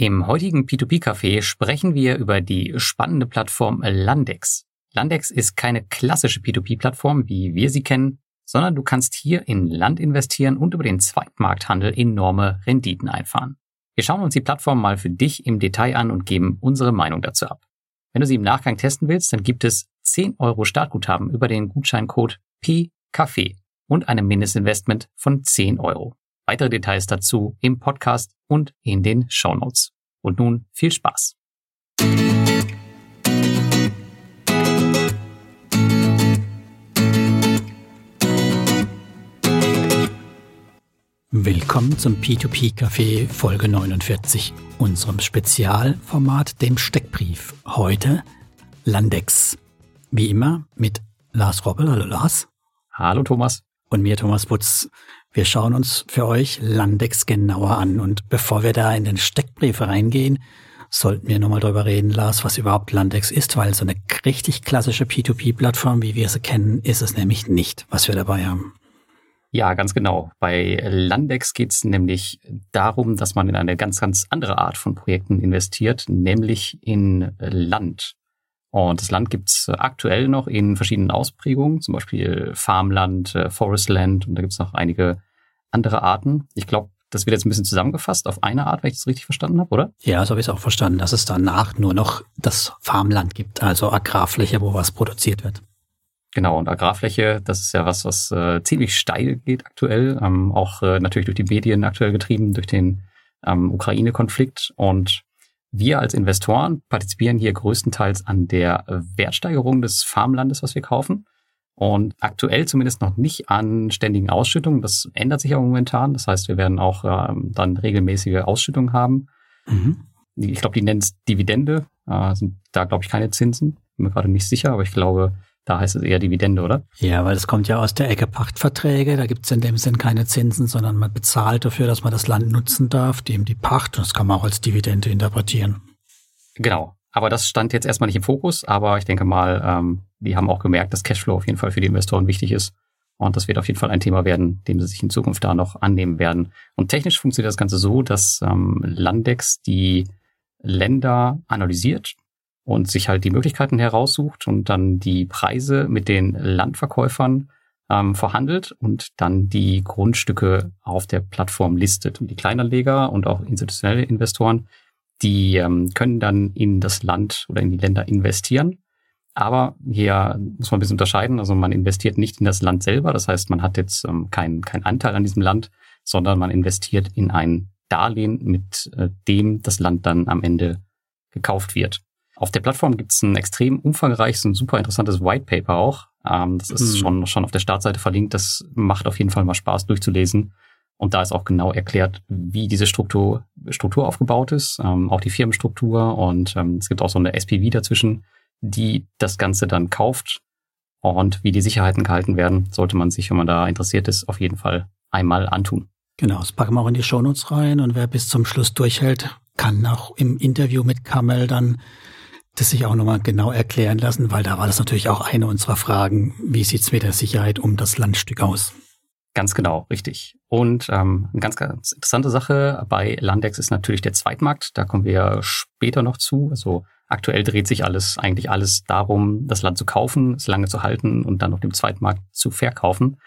Im heutigen P2P-Café sprechen wir über die spannende Plattform Landex. Landex ist keine klassische P2P-Plattform, wie wir sie kennen, sondern du kannst hier in Land investieren und über den Zweitmarkthandel enorme Renditen einfahren. Wir schauen uns die Plattform mal für dich im Detail an und geben unsere Meinung dazu ab. Wenn du sie im Nachgang testen willst, dann gibt es 10 Euro Startguthaben über den Gutscheincode PCAFE und einem Mindestinvestment von 10 Euro. Weitere Details dazu im Podcast und in den Show Notes. Und nun viel Spaß. Willkommen zum P2P Café Folge 49, unserem Spezialformat, dem Steckbrief. Heute Landex. Wie immer mit Lars Robbel. Hallo Lars. Hallo Thomas. Und mir Thomas Butz. Wir schauen uns für euch Landex genauer an. Und bevor wir da in den Steckbriefe reingehen, sollten wir nochmal drüber reden, Lars, was überhaupt Landex ist, weil so eine richtig klassische P2P-Plattform, wie wir sie kennen, ist es nämlich nicht, was wir dabei haben. Ja, ganz genau. Bei Landex geht es nämlich darum, dass man in eine ganz, ganz andere Art von Projekten investiert, nämlich in Land. Und das Land gibt's aktuell noch in verschiedenen Ausprägungen, zum Beispiel Farmland, äh, Forestland und da gibt's noch einige andere Arten. Ich glaube, das wird jetzt ein bisschen zusammengefasst auf eine Art, wenn ich das richtig verstanden habe, oder? Ja, so habe ich es auch verstanden, dass es danach nur noch das Farmland gibt, also Agrarfläche, wo was produziert wird. Genau, und Agrarfläche, das ist ja was, was äh, ziemlich steil geht aktuell, ähm, auch äh, natürlich durch die Medien aktuell getrieben, durch den ähm, Ukraine-Konflikt. Und wir als Investoren partizipieren hier größtenteils an der Wertsteigerung des Farmlandes, was wir kaufen. Und aktuell zumindest noch nicht an ständigen Ausschüttungen. Das ändert sich ja momentan. Das heißt, wir werden auch ähm, dann regelmäßige Ausschüttungen haben. Mhm. Ich glaube, die nennen es Dividende. Äh, sind da, glaube ich, keine Zinsen. Bin mir gerade nicht sicher, aber ich glaube, da heißt es eher Dividende, oder? Ja, weil es kommt ja aus der Ecke Pachtverträge. Da gibt es in dem Sinn keine Zinsen, sondern man bezahlt dafür, dass man das Land nutzen darf, dem die Pacht. Und das kann man auch als Dividende interpretieren. Genau. Aber das stand jetzt erstmal nicht im Fokus, aber ich denke mal, ähm, die haben auch gemerkt, dass Cashflow auf jeden Fall für die Investoren wichtig ist. Und das wird auf jeden Fall ein Thema werden, dem sie sich in Zukunft da noch annehmen werden. Und technisch funktioniert das Ganze so, dass ähm, Landex die Länder analysiert und sich halt die Möglichkeiten heraussucht und dann die Preise mit den Landverkäufern ähm, verhandelt und dann die Grundstücke auf der Plattform listet. Und die Kleinanleger und auch institutionelle Investoren die ähm, können dann in das Land oder in die Länder investieren. Aber hier muss man ein bisschen unterscheiden. Also man investiert nicht in das Land selber. Das heißt, man hat jetzt ähm, keinen kein Anteil an diesem Land, sondern man investiert in ein Darlehen, mit äh, dem das Land dann am Ende gekauft wird. Auf der Plattform gibt es ein extrem umfangreiches und super interessantes White Paper auch. Ähm, das ist mhm. schon, schon auf der Startseite verlinkt. Das macht auf jeden Fall mal Spaß durchzulesen. Und da ist auch genau erklärt, wie diese Struktur, Struktur aufgebaut ist, ähm, auch die Firmenstruktur. Und ähm, es gibt auch so eine SPV dazwischen, die das Ganze dann kauft. Und wie die Sicherheiten gehalten werden, sollte man sich, wenn man da interessiert ist, auf jeden Fall einmal antun. Genau, das packen wir auch in die Shownotes rein. Und wer bis zum Schluss durchhält, kann auch im Interview mit Kamel dann das sich auch nochmal genau erklären lassen, weil da war das natürlich auch eine unserer Fragen. Wie sieht's mit der Sicherheit um das Landstück aus? Ganz genau, richtig. Und ähm, eine ganz, ganz interessante Sache bei Landex ist natürlich der Zweitmarkt. Da kommen wir später noch zu. Also aktuell dreht sich alles, eigentlich alles darum, das Land zu kaufen, es lange zu halten und dann auf dem Zweitmarkt zu verkaufen.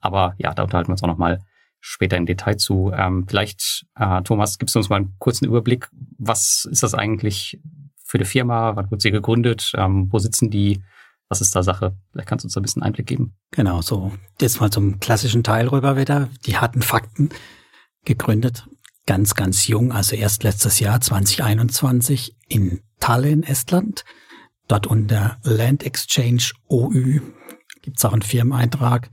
Aber ja, da unterhalten wir uns auch nochmal später im Detail zu. Ähm, vielleicht, äh, Thomas, gibst du uns mal einen kurzen Überblick. Was ist das eigentlich für eine Firma? Wann wurde sie gegründet? Ähm, wo sitzen die? Was ist da Sache? Vielleicht kannst du uns ein bisschen Einblick geben. Genau, so. Jetzt mal zum klassischen Teil rüber wieder. Die harten Fakten gegründet. Ganz, ganz jung, also erst letztes Jahr 2021 in Tallinn, Estland. Dort unter Land Exchange OÜ gibt's auch einen Firmeneintrag.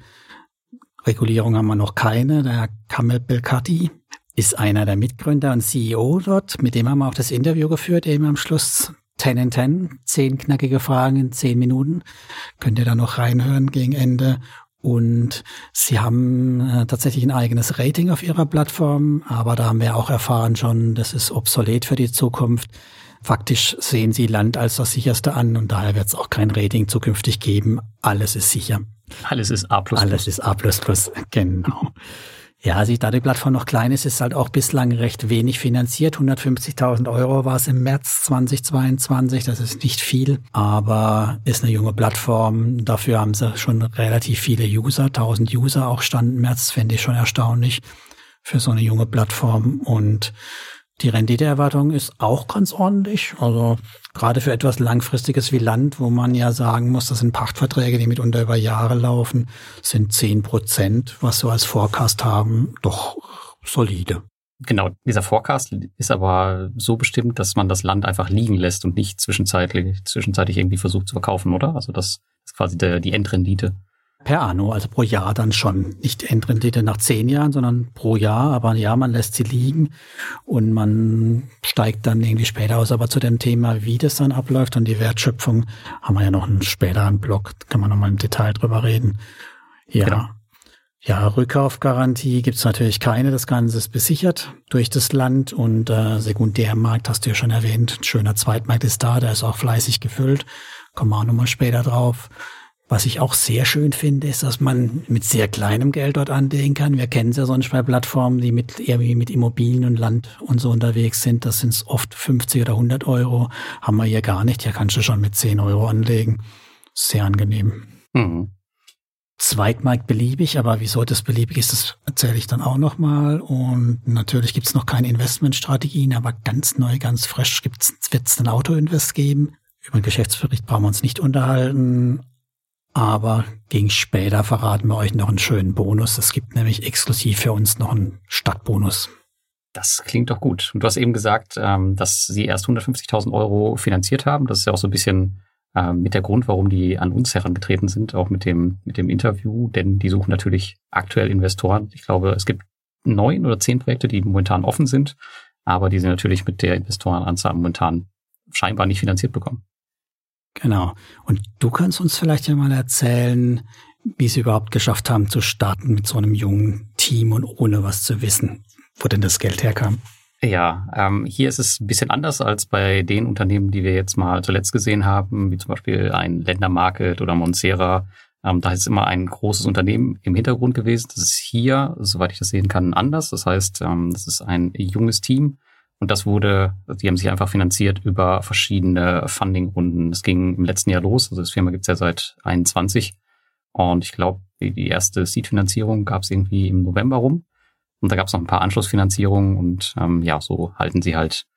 Regulierung haben wir noch keine. Der Kamel Belkati ist einer der Mitgründer und CEO dort. Mit dem haben wir auch das Interview geführt, eben am Schluss 10 in 10, zehn knackige Fragen in zehn Minuten. Könnt ihr da noch reinhören gegen Ende. Und sie haben äh, tatsächlich ein eigenes Rating auf ihrer Plattform, aber da haben wir auch erfahren schon, das ist obsolet für die Zukunft. Faktisch sehen sie Land als das sicherste an und daher wird es auch kein Rating zukünftig geben. Alles ist sicher. Alles ist A++. Alles ist A++, genau. Ja, also da die Plattform noch klein ist, ist halt auch bislang recht wenig finanziert. 150.000 Euro war es im März 2022. Das ist nicht viel, aber ist eine junge Plattform. Dafür haben sie schon relativ viele User, 1000 User auch Stand im März, fände ich schon erstaunlich für so eine junge Plattform. Und die Renditeerwartung ist auch ganz ordentlich. Also gerade für etwas Langfristiges wie Land, wo man ja sagen muss, das sind Pachtverträge, die mitunter über Jahre laufen, sind zehn Prozent, was wir als Forecast haben, doch solide. Genau, dieser Forecast ist aber so bestimmt, dass man das Land einfach liegen lässt und nicht zwischenzeitlich, zwischenzeitlich irgendwie versucht zu verkaufen, oder? Also das ist quasi der, die Endrendite per anno, also pro Jahr dann schon. Nicht Endrendite nach zehn Jahren, sondern pro Jahr. Aber ja, man lässt sie liegen und man steigt dann irgendwie später aus. Aber zu dem Thema, wie das dann abläuft und die Wertschöpfung, haben wir ja noch einen späteren Blog, da kann man nochmal im Detail drüber reden. Ja. Genau. Ja, Rückkaufgarantie gibt's natürlich keine. Das Ganze ist besichert durch das Land und äh, Sekundärmarkt hast du ja schon erwähnt. Ein schöner Zweitmarkt ist da, der ist auch fleißig gefüllt. Kommen wir auch nochmal später drauf. Was ich auch sehr schön finde, ist, dass man mit sehr kleinem Geld dort anlegen kann. Wir kennen es ja sonst bei Plattformen, die mit irgendwie mit Immobilien und Land und so unterwegs sind. Das sind oft 50 oder 100 Euro. Haben wir hier gar nicht. Hier kannst du schon mit 10 Euro anlegen. Sehr angenehm. Mhm. Zweitmarkt beliebig, aber wieso das beliebig ist, das erzähle ich dann auch nochmal. Und natürlich gibt es noch keine Investmentstrategien, aber ganz neu, ganz frisch wird es ein Autoinvest geben. Über den Geschäftsbericht brauchen wir uns nicht unterhalten. Aber gegen später verraten wir euch noch einen schönen Bonus. Es gibt nämlich exklusiv für uns noch einen Stadtbonus. Das klingt doch gut. Und du hast eben gesagt, ähm, dass sie erst 150.000 Euro finanziert haben. Das ist ja auch so ein bisschen ähm, mit der Grund, warum die an uns herangetreten sind, auch mit dem, mit dem Interview. Denn die suchen natürlich aktuell Investoren. Ich glaube, es gibt neun oder zehn Projekte, die momentan offen sind. Aber die sind natürlich mit der Investorenanzahl momentan scheinbar nicht finanziert bekommen. Genau. Und du kannst uns vielleicht ja mal erzählen, wie sie überhaupt geschafft haben zu starten mit so einem jungen Team und ohne was zu wissen, wo denn das Geld herkam. Ja, ähm, hier ist es ein bisschen anders als bei den Unternehmen, die wir jetzt mal zuletzt gesehen haben, wie zum Beispiel ein Ländermarket oder Monsera. Ähm, da ist immer ein großes Unternehmen im Hintergrund gewesen. Das ist hier, soweit ich das sehen kann, anders. Das heißt, ähm, das ist ein junges Team, und das wurde, die haben sich einfach finanziert über verschiedene Funding-Runden. Das ging im letzten Jahr los. Also das Firma gibt's ja seit 21. Und ich glaube, die erste Seed-Finanzierung gab's irgendwie im November rum. Und da gab's noch ein paar Anschlussfinanzierungen und ähm, ja, so halten sie halt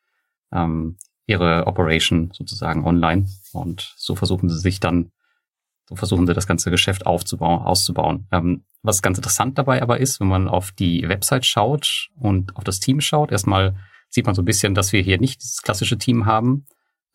ähm, ihre Operation sozusagen online. Und so versuchen sie sich dann, so versuchen sie das ganze Geschäft aufzubauen, auszubauen. Ähm, was ganz interessant dabei aber ist, wenn man auf die Website schaut und auf das Team schaut, erstmal sieht man so ein bisschen, dass wir hier nicht dieses klassische Team haben,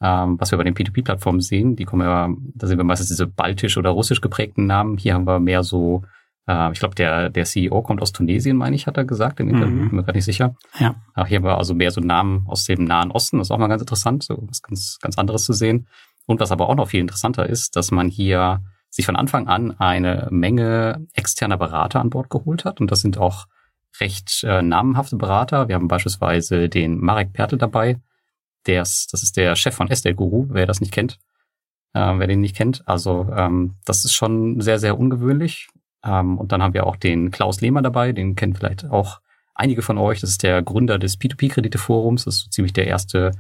ähm, was wir bei den P2P-Plattformen sehen. Die kommen ja, da sehen wir meistens diese baltisch oder russisch geprägten Namen. Hier haben wir mehr so, äh, ich glaube, der, der CEO kommt aus Tunesien, meine ich, hat er gesagt im Interview, mhm. bin mir gerade nicht sicher. Ja. Ach, hier haben wir also mehr so Namen aus dem Nahen Osten, das ist auch mal ganz interessant, so was ganz, ganz anderes zu sehen. Und was aber auch noch viel interessanter ist, dass man hier sich von Anfang an eine Menge externer Berater an Bord geholt hat. Und das sind auch recht äh, namenhafte Berater. Wir haben beispielsweise den Marek Pertel dabei. Der ist, das ist der Chef von Estate Guru, wer das nicht kennt, äh, wer den nicht kennt. Also ähm, das ist schon sehr, sehr ungewöhnlich. Ähm, und dann haben wir auch den Klaus Lehmer dabei, den kennen vielleicht auch einige von euch. Das ist der Gründer des P2P-Kredite-Forums. Das ist so ziemlich der erste,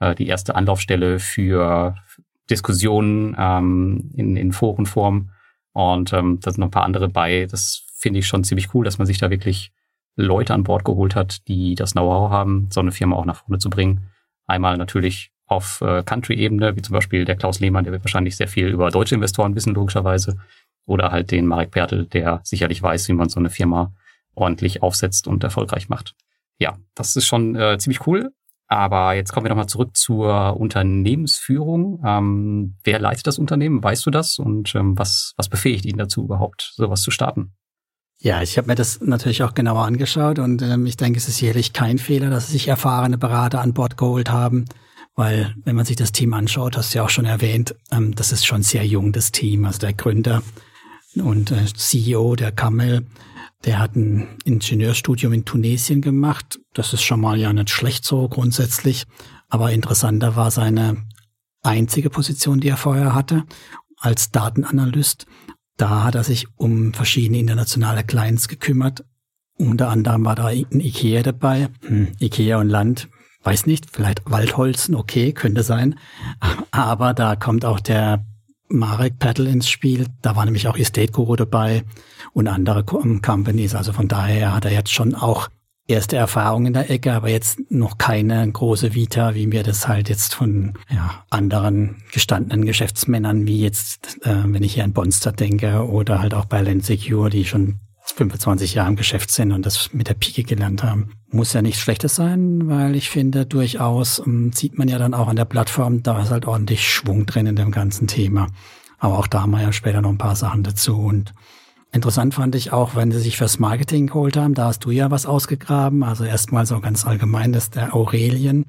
äh, die erste Anlaufstelle für Diskussionen ähm, in, in Forenform. Und ähm, da sind noch ein paar andere bei. Das finde ich schon ziemlich cool, dass man sich da wirklich Leute an Bord geholt hat, die das Know-how haben, so eine Firma auch nach vorne zu bringen. Einmal natürlich auf äh, Country-Ebene, wie zum Beispiel der Klaus Lehmann, der wird wahrscheinlich sehr viel über deutsche Investoren wissen, logischerweise. Oder halt den Marek Pertel, der sicherlich weiß, wie man so eine Firma ordentlich aufsetzt und erfolgreich macht. Ja, das ist schon äh, ziemlich cool. Aber jetzt kommen wir nochmal zurück zur Unternehmensführung. Ähm, wer leitet das Unternehmen? Weißt du das? Und ähm, was, was befähigt ihn dazu überhaupt, sowas zu starten? Ja, ich habe mir das natürlich auch genauer angeschaut und ähm, ich denke, es ist sicherlich kein Fehler, dass sich erfahrene Berater an Bord geholt haben, weil wenn man sich das Team anschaut, hast du ja auch schon erwähnt, ähm, das ist schon sehr jung, das Team. Also der Gründer und äh, CEO, der Kamel, der hat ein Ingenieurstudium in Tunesien gemacht. Das ist schon mal ja nicht schlecht so grundsätzlich, aber interessanter war seine einzige Position, die er vorher hatte als Datenanalyst da hat er sich um verschiedene internationale Clients gekümmert Unter anderem war da ein Ikea dabei. Hm, Ikea und Land, weiß nicht, vielleicht Waldholzen, okay, könnte sein. Aber da kommt auch der Marek Paddle ins Spiel. Da war nämlich auch Estate Guru dabei und andere Companies. Also von daher hat er jetzt schon auch erste Erfahrung in der Ecke, aber jetzt noch keine große Vita, wie mir das halt jetzt von ja, anderen gestandenen Geschäftsmännern, wie jetzt, äh, wenn ich hier an Bonster denke oder halt auch bei Land Secure, die schon 25 Jahre im Geschäft sind und das mit der Pike gelernt haben. Muss ja nichts Schlechtes sein, weil ich finde, durchaus um, ähm, sieht man ja dann auch an der Plattform, da ist halt ordentlich Schwung drin in dem ganzen Thema. Aber auch da haben wir ja später noch ein paar Sachen dazu und Interessant fand ich auch, wenn sie sich fürs Marketing geholt haben, da hast du ja was ausgegraben. Also erstmal so ganz allgemein, dass der Aurelien.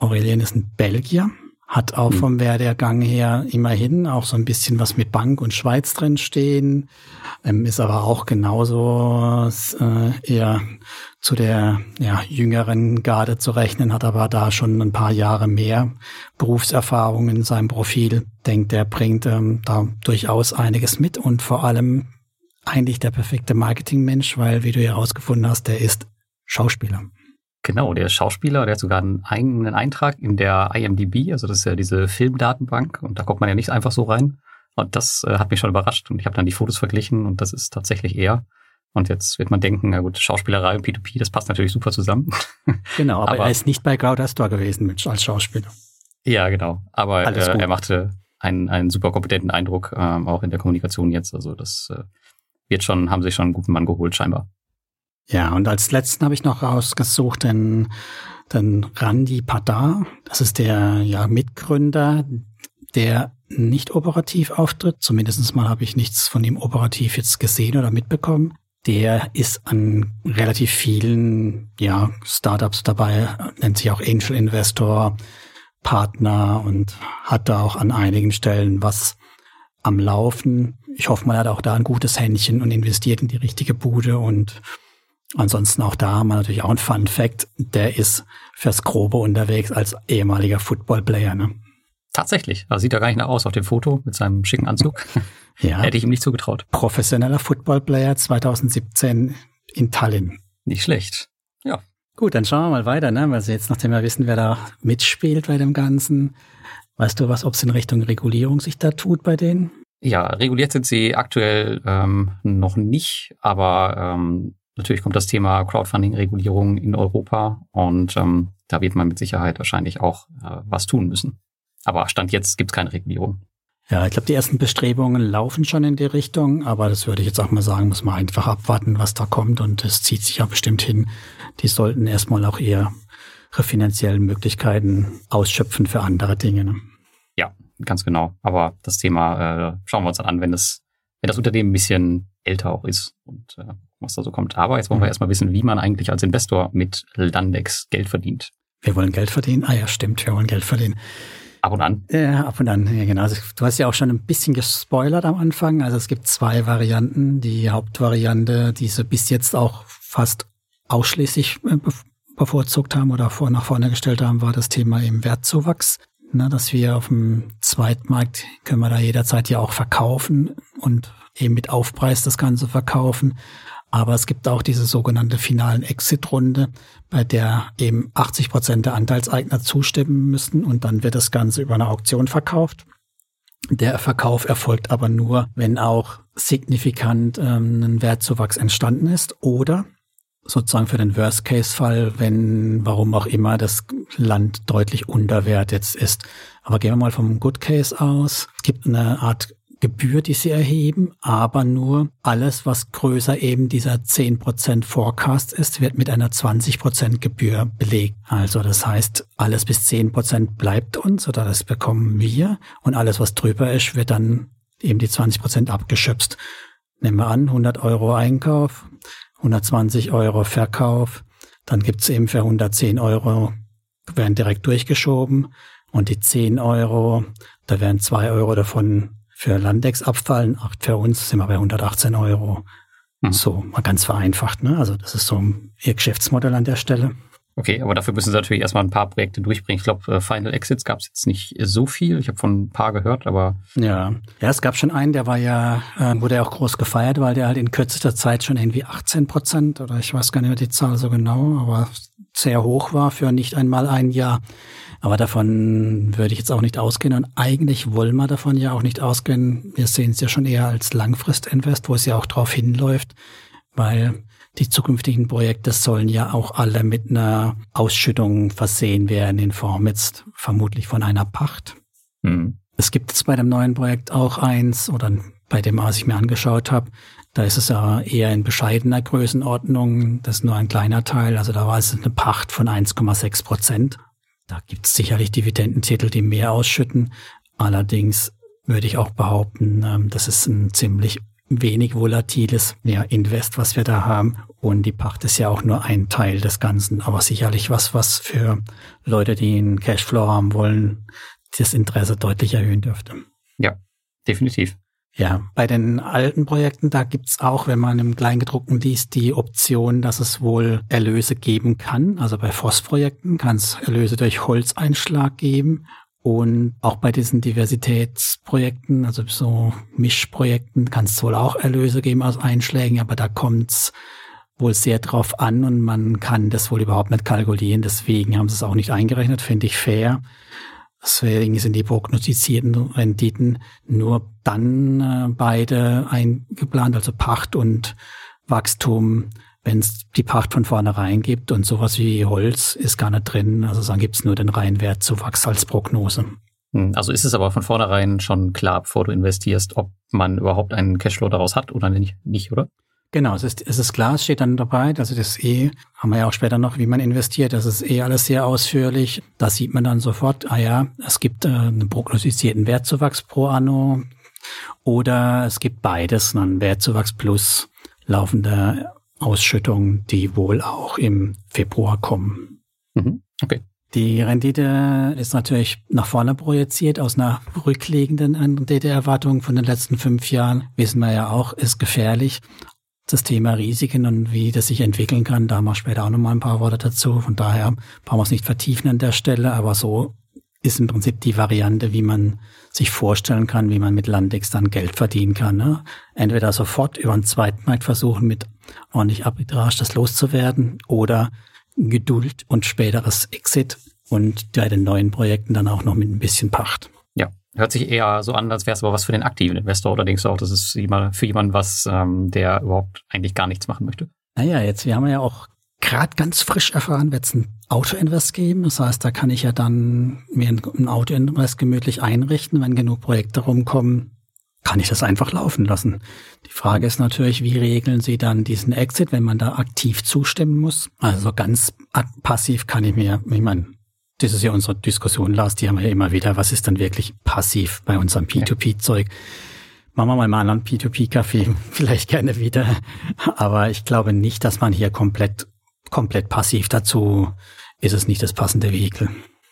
Aurelien ist ein Belgier, hat auch mhm. vom Werdegang her immerhin auch so ein bisschen was mit Bank und Schweiz drin stehen, ähm, ist aber auch genauso äh, eher zu der ja, jüngeren Garde zu rechnen, hat aber da schon ein paar Jahre mehr Berufserfahrung in seinem Profil. Denkt, er bringt ähm, da durchaus einiges mit und vor allem eigentlich der perfekte Marketingmensch, weil, wie du ja herausgefunden hast, der ist Schauspieler. Genau, der ist Schauspieler, der hat sogar einen eigenen Eintrag in der IMDb, also das ist ja diese Filmdatenbank und da kommt man ja nicht einfach so rein. Und das äh, hat mich schon überrascht und ich habe dann die Fotos verglichen und das ist tatsächlich er. Und jetzt wird man denken, na gut, Schauspielerei und P2P, das passt natürlich super zusammen. Genau, aber, aber er ist nicht bei Gouda Store gewesen mit, als Schauspieler. Ja, genau. Aber äh, er machte einen, einen super kompetenten Eindruck, ähm, auch in der Kommunikation jetzt. Also das äh, wird schon, haben sich schon einen guten Mann geholt, scheinbar. Ja, und als letzten habe ich noch rausgesucht den, den Randy Padar. Das ist der ja, Mitgründer, der nicht operativ auftritt. Zumindest mal habe ich nichts von ihm operativ jetzt gesehen oder mitbekommen. Der ist an relativ vielen ja, Startups dabei, nennt sich auch Angel Investor, Partner und hat da auch an einigen Stellen was am Laufen. Ich hoffe, man hat auch da ein gutes Händchen und investiert in die richtige Bude und Ansonsten auch da haben wir natürlich auch ein Fun Fact, der ist fürs Grobe unterwegs als ehemaliger Footballplayer. Ne? Tatsächlich, also sieht er gar nicht nach aus auf dem Foto mit seinem schicken Anzug. Ja. Hätte ich ihm nicht zugetraut. Professioneller Footballplayer 2017 in Tallinn. Nicht schlecht. Ja. Gut, dann schauen wir mal weiter, ne? Weil Sie jetzt, nachdem wir wissen, wer da mitspielt bei dem Ganzen, weißt du was, ob es in Richtung Regulierung sich da tut bei denen? Ja, reguliert sind sie aktuell ähm, noch nicht, aber ähm, Natürlich kommt das Thema Crowdfunding-Regulierung in Europa und ähm, da wird man mit Sicherheit wahrscheinlich auch äh, was tun müssen. Aber Stand jetzt gibt es keine Regulierung. Ja, ich glaube, die ersten Bestrebungen laufen schon in die Richtung, aber das würde ich jetzt auch mal sagen, muss man einfach abwarten, was da kommt und es zieht sich ja bestimmt hin. Die sollten erstmal auch eher ihre finanziellen Möglichkeiten ausschöpfen für andere Dinge. Ne? Ja, ganz genau. Aber das Thema äh, schauen wir uns dann an, wenn das, wenn das Unternehmen ein bisschen älter auch ist und äh, was da so kommt. Aber jetzt wollen wir mhm. erstmal wissen, wie man eigentlich als Investor mit Landex Geld verdient. Wir wollen Geld verdienen? Ah ja, stimmt, wir wollen Geld verdienen. Ab und an. Ja, ab und an, ja genau. Also, du hast ja auch schon ein bisschen gespoilert am Anfang. Also es gibt zwei Varianten. Die Hauptvariante, die sie bis jetzt auch fast ausschließlich äh, bevorzugt haben oder vor, nach vorne gestellt haben, war das Thema eben Wertzuwachs. Na, dass wir auf dem Zweitmarkt können wir da jederzeit ja auch verkaufen und eben mit Aufpreis das Ganze verkaufen. Aber es gibt auch diese sogenannte finalen Exit-Runde, bei der eben 80 Prozent der Anteilseigner zustimmen müssen und dann wird das Ganze über eine Auktion verkauft. Der Verkauf erfolgt aber nur, wenn auch signifikant ähm, ein Wertzuwachs entstanden ist oder sozusagen für den Worst-Case-Fall, wenn, warum auch immer, das Land deutlich unterwertet ist. Aber gehen wir mal vom Good Case aus. Es gibt eine Art Gebühr, die sie erheben, aber nur alles, was größer eben dieser 10% Forecast ist, wird mit einer 20% Gebühr belegt. Also das heißt, alles bis 10% bleibt uns oder das bekommen wir und alles, was drüber ist, wird dann eben die 20% abgeschöpft. Nehmen wir an, 100 Euro Einkauf, 120 Euro Verkauf, dann gibt's eben für 110 Euro, werden direkt durchgeschoben und die 10 Euro, da werden 2 Euro davon für Landex abfallen. Für uns sind wir bei 118 Euro. Mhm. So, mal ganz vereinfacht. Ne? Also das ist so ihr Geschäftsmodell an der Stelle. Okay, aber dafür müssen sie natürlich erstmal ein paar Projekte durchbringen. Ich glaube, äh, Final Exits gab es jetzt nicht so viel. Ich habe von ein paar gehört, aber. Ja. Ja, es gab schon einen, der war ja, äh, wurde ja auch groß gefeiert, weil der halt in kürzester Zeit schon irgendwie 18 Prozent oder ich weiß gar nicht mehr die Zahl so genau, aber sehr hoch war für nicht einmal ein Jahr. Aber davon würde ich jetzt auch nicht ausgehen. Und eigentlich wollen wir davon ja auch nicht ausgehen. Wir sehen es ja schon eher als Langfristinvest, wo es ja auch drauf hinläuft, weil die zukünftigen Projekte sollen ja auch alle mit einer Ausschüttung versehen werden in Form jetzt vermutlich von einer Pacht. Mhm. Es gibt jetzt bei dem neuen Projekt auch eins oder bei dem, was ich mir angeschaut habe, da ist es ja eher in bescheidener Größenordnung. Das ist nur ein kleiner Teil. Also da war es eine Pacht von 1,6 Prozent. Da gibt es sicherlich Dividendentitel, die mehr ausschütten. Allerdings würde ich auch behaupten, ähm, das ist ein ziemlich wenig volatiles ja, Invest, was wir da haben. Und die Pacht ist ja auch nur ein Teil des Ganzen, aber sicherlich was, was für Leute, die einen Cashflow haben wollen, das Interesse deutlich erhöhen dürfte. Ja, definitiv. Ja, bei den alten Projekten, da gibt's auch, wenn man im Kleingedruckten liest, die Option, dass es wohl Erlöse geben kann. Also bei FOSS-Projekten kann es Erlöse durch Holzeinschlag geben. Und auch bei diesen Diversitätsprojekten, also so Mischprojekten, kann es wohl auch Erlöse geben aus Einschlägen, aber da kommt es wohl sehr drauf an und man kann das wohl überhaupt nicht kalkulieren. Deswegen haben sie es auch nicht eingerechnet, finde ich fair. Deswegen sind die prognostizierten Renditen nur dann äh, beide eingeplant, also Pacht und Wachstum, wenn es die Pacht von vornherein gibt und sowas wie Holz ist gar nicht drin. Also dann gibt es nur den Reihenwert zu Prognose. Hm, also ist es aber von vornherein schon klar, bevor du investierst, ob man überhaupt einen Cashflow daraus hat oder nicht, nicht oder? Genau, es ist, es ist klar, es steht dann dabei, also das eh, haben wir ja auch später noch, wie man investiert, das ist eh alles sehr ausführlich. Da sieht man dann sofort, ah ja, es gibt äh, einen prognostizierten Wertzuwachs pro Anno oder es gibt beides, einen Wertzuwachs plus laufende Ausschüttungen, die wohl auch im Februar kommen. Mhm. Okay. Die Rendite ist natürlich nach vorne projiziert aus einer rückliegenden Renditeerwartung von den letzten fünf Jahren. Wissen wir ja auch, ist gefährlich. Das Thema Risiken und wie das sich entwickeln kann, da haben wir später auch nochmal ein paar Worte dazu. Von daher brauchen wir es nicht vertiefen an der Stelle, aber so ist im Prinzip die Variante, wie man sich vorstellen kann, wie man mit Landex dann Geld verdienen kann. Ne? Entweder sofort über einen Zweitmarkt versuchen, mit ordentlich Arbitrage das loszuwerden oder Geduld und späteres Exit und bei den neuen Projekten dann auch noch mit ein bisschen Pacht. Ja, hört sich eher so an, als wäre es aber was für den aktiven Investor oder denkst du auch, das ist für jemanden was, ähm, der überhaupt eigentlich gar nichts machen möchte? Naja, jetzt, wir haben ja auch gerade ganz frisch erfahren, wird es ein Auto-Invest geben. Das heißt, da kann ich ja dann mir ein Auto-Invest gemütlich einrichten. Wenn genug Projekte rumkommen, kann ich das einfach laufen lassen. Die Frage ist natürlich, wie regeln Sie dann diesen Exit, wenn man da aktiv zustimmen muss? Also ganz passiv kann ich mir, ich meine, das ist ja unsere Diskussion, Lars, die haben wir ja immer wieder. Was ist dann wirklich passiv bei unserem P2P-Zeug? Machen wir mal einen P2P-Kaffee, vielleicht gerne wieder. Aber ich glaube nicht, dass man hier komplett komplett passiv dazu ist es nicht das passende Vehikel.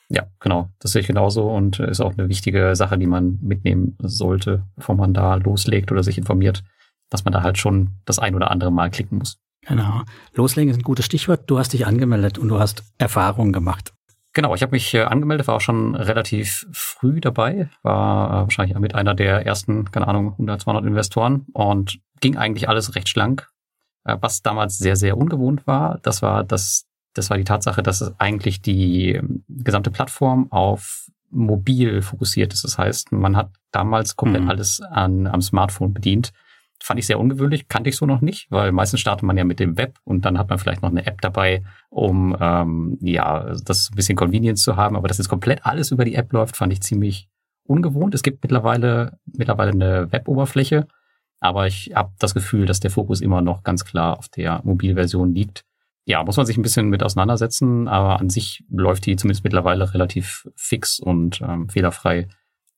Ja, genau. Das sehe ich genauso und ist auch eine wichtige Sache, die man mitnehmen sollte, bevor man da loslegt oder sich informiert, dass man da halt schon das ein oder andere Mal klicken muss. Genau. Loslegen ist ein gutes Stichwort. Du hast dich angemeldet und du hast Erfahrungen gemacht. Genau, ich habe mich äh, angemeldet, war auch schon relativ früh dabei, war äh, wahrscheinlich mit einer der ersten, keine Ahnung, 100, 200 Investoren und ging eigentlich alles recht schlank. Äh, was damals sehr, sehr ungewohnt war, das war, dass, das war die Tatsache, dass es eigentlich die ähm, gesamte Plattform auf mobil fokussiert ist. Das heißt, man hat damals komplett mhm. alles an, am Smartphone bedient. Fand ich sehr ungewöhnlich, kannte ich so noch nicht, weil meistens startet man ja mit dem Web und dann hat man vielleicht noch eine App dabei, um ähm, ja das ein bisschen Convenience zu haben. Aber dass jetzt komplett alles über die App läuft, fand ich ziemlich ungewohnt. Es gibt mittlerweile mittlerweile eine Web-Oberfläche, aber ich habe das Gefühl, dass der Fokus immer noch ganz klar auf der Mobilversion liegt. Ja, muss man sich ein bisschen mit auseinandersetzen, aber an sich läuft die zumindest mittlerweile relativ fix und ähm, fehlerfrei.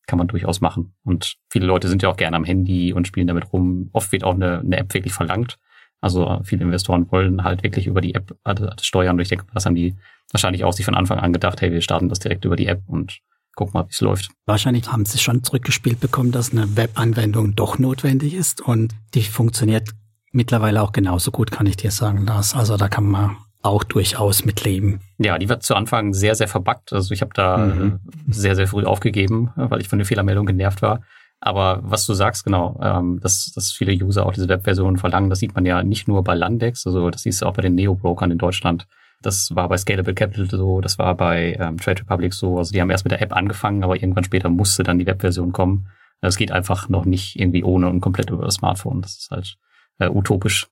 Kann man durchaus machen. Und viele Leute sind ja auch gerne am Handy und spielen damit rum. Oft wird auch eine, eine App wirklich verlangt. Also viele Investoren wollen halt wirklich über die App alles steuern. Und ich denke, das haben die wahrscheinlich auch sich von Anfang an gedacht, hey, wir starten das direkt über die App und guck mal, wie es läuft. Wahrscheinlich haben sie schon zurückgespielt bekommen, dass eine Webanwendung doch notwendig ist und die funktioniert mittlerweile auch genauso gut, kann ich dir sagen, Lars. Also da kann man auch durchaus mitleben. Ja, die wird zu Anfang sehr, sehr verbuggt. Also ich habe da mhm. sehr, sehr früh aufgegeben, weil ich von der Fehlermeldung genervt war. Aber was du sagst, genau, ähm, dass, dass viele User auch diese Webversionen verlangen, das sieht man ja nicht nur bei Landex, also das siehst du auch bei den Neo-Brokern in Deutschland. Das war bei Scalable Capital so, das war bei ähm, Trade Republic so. Also die haben erst mit der App angefangen, aber irgendwann später musste dann die Webversion kommen. Das geht einfach noch nicht irgendwie ohne und komplett über das Smartphone. Das ist halt äh, utopisch.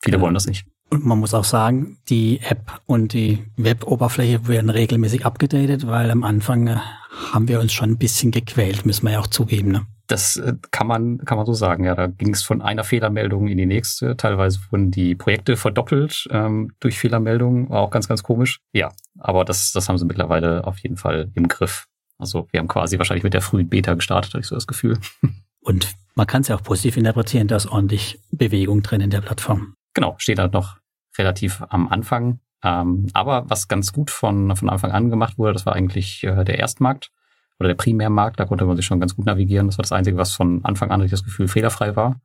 Viele ja. wollen das nicht. Und man muss auch sagen, die App und die Web-Oberfläche werden regelmäßig abgedatet, weil am Anfang äh, haben wir uns schon ein bisschen gequält, müssen wir ja auch zugeben. Ne? Das äh, kann man, kann man so sagen. Ja, da ging es von einer Fehlermeldung in die nächste. Teilweise wurden die Projekte verdoppelt ähm, durch Fehlermeldungen. War auch ganz, ganz komisch. Ja, aber das, das haben sie mittlerweile auf jeden Fall im Griff. Also wir haben quasi wahrscheinlich mit der frühen Beta gestartet, habe ich so das Gefühl. Und man kann es ja auch positiv interpretieren, da ist ordentlich Bewegung drin in der Plattform. Genau, steht halt noch relativ am Anfang. Ähm, aber was ganz gut von, von Anfang an gemacht wurde, das war eigentlich äh, der Erstmarkt oder der Primärmarkt. Da konnte man sich schon ganz gut navigieren. Das war das Einzige, was von Anfang an durch das Gefühl fehlerfrei war.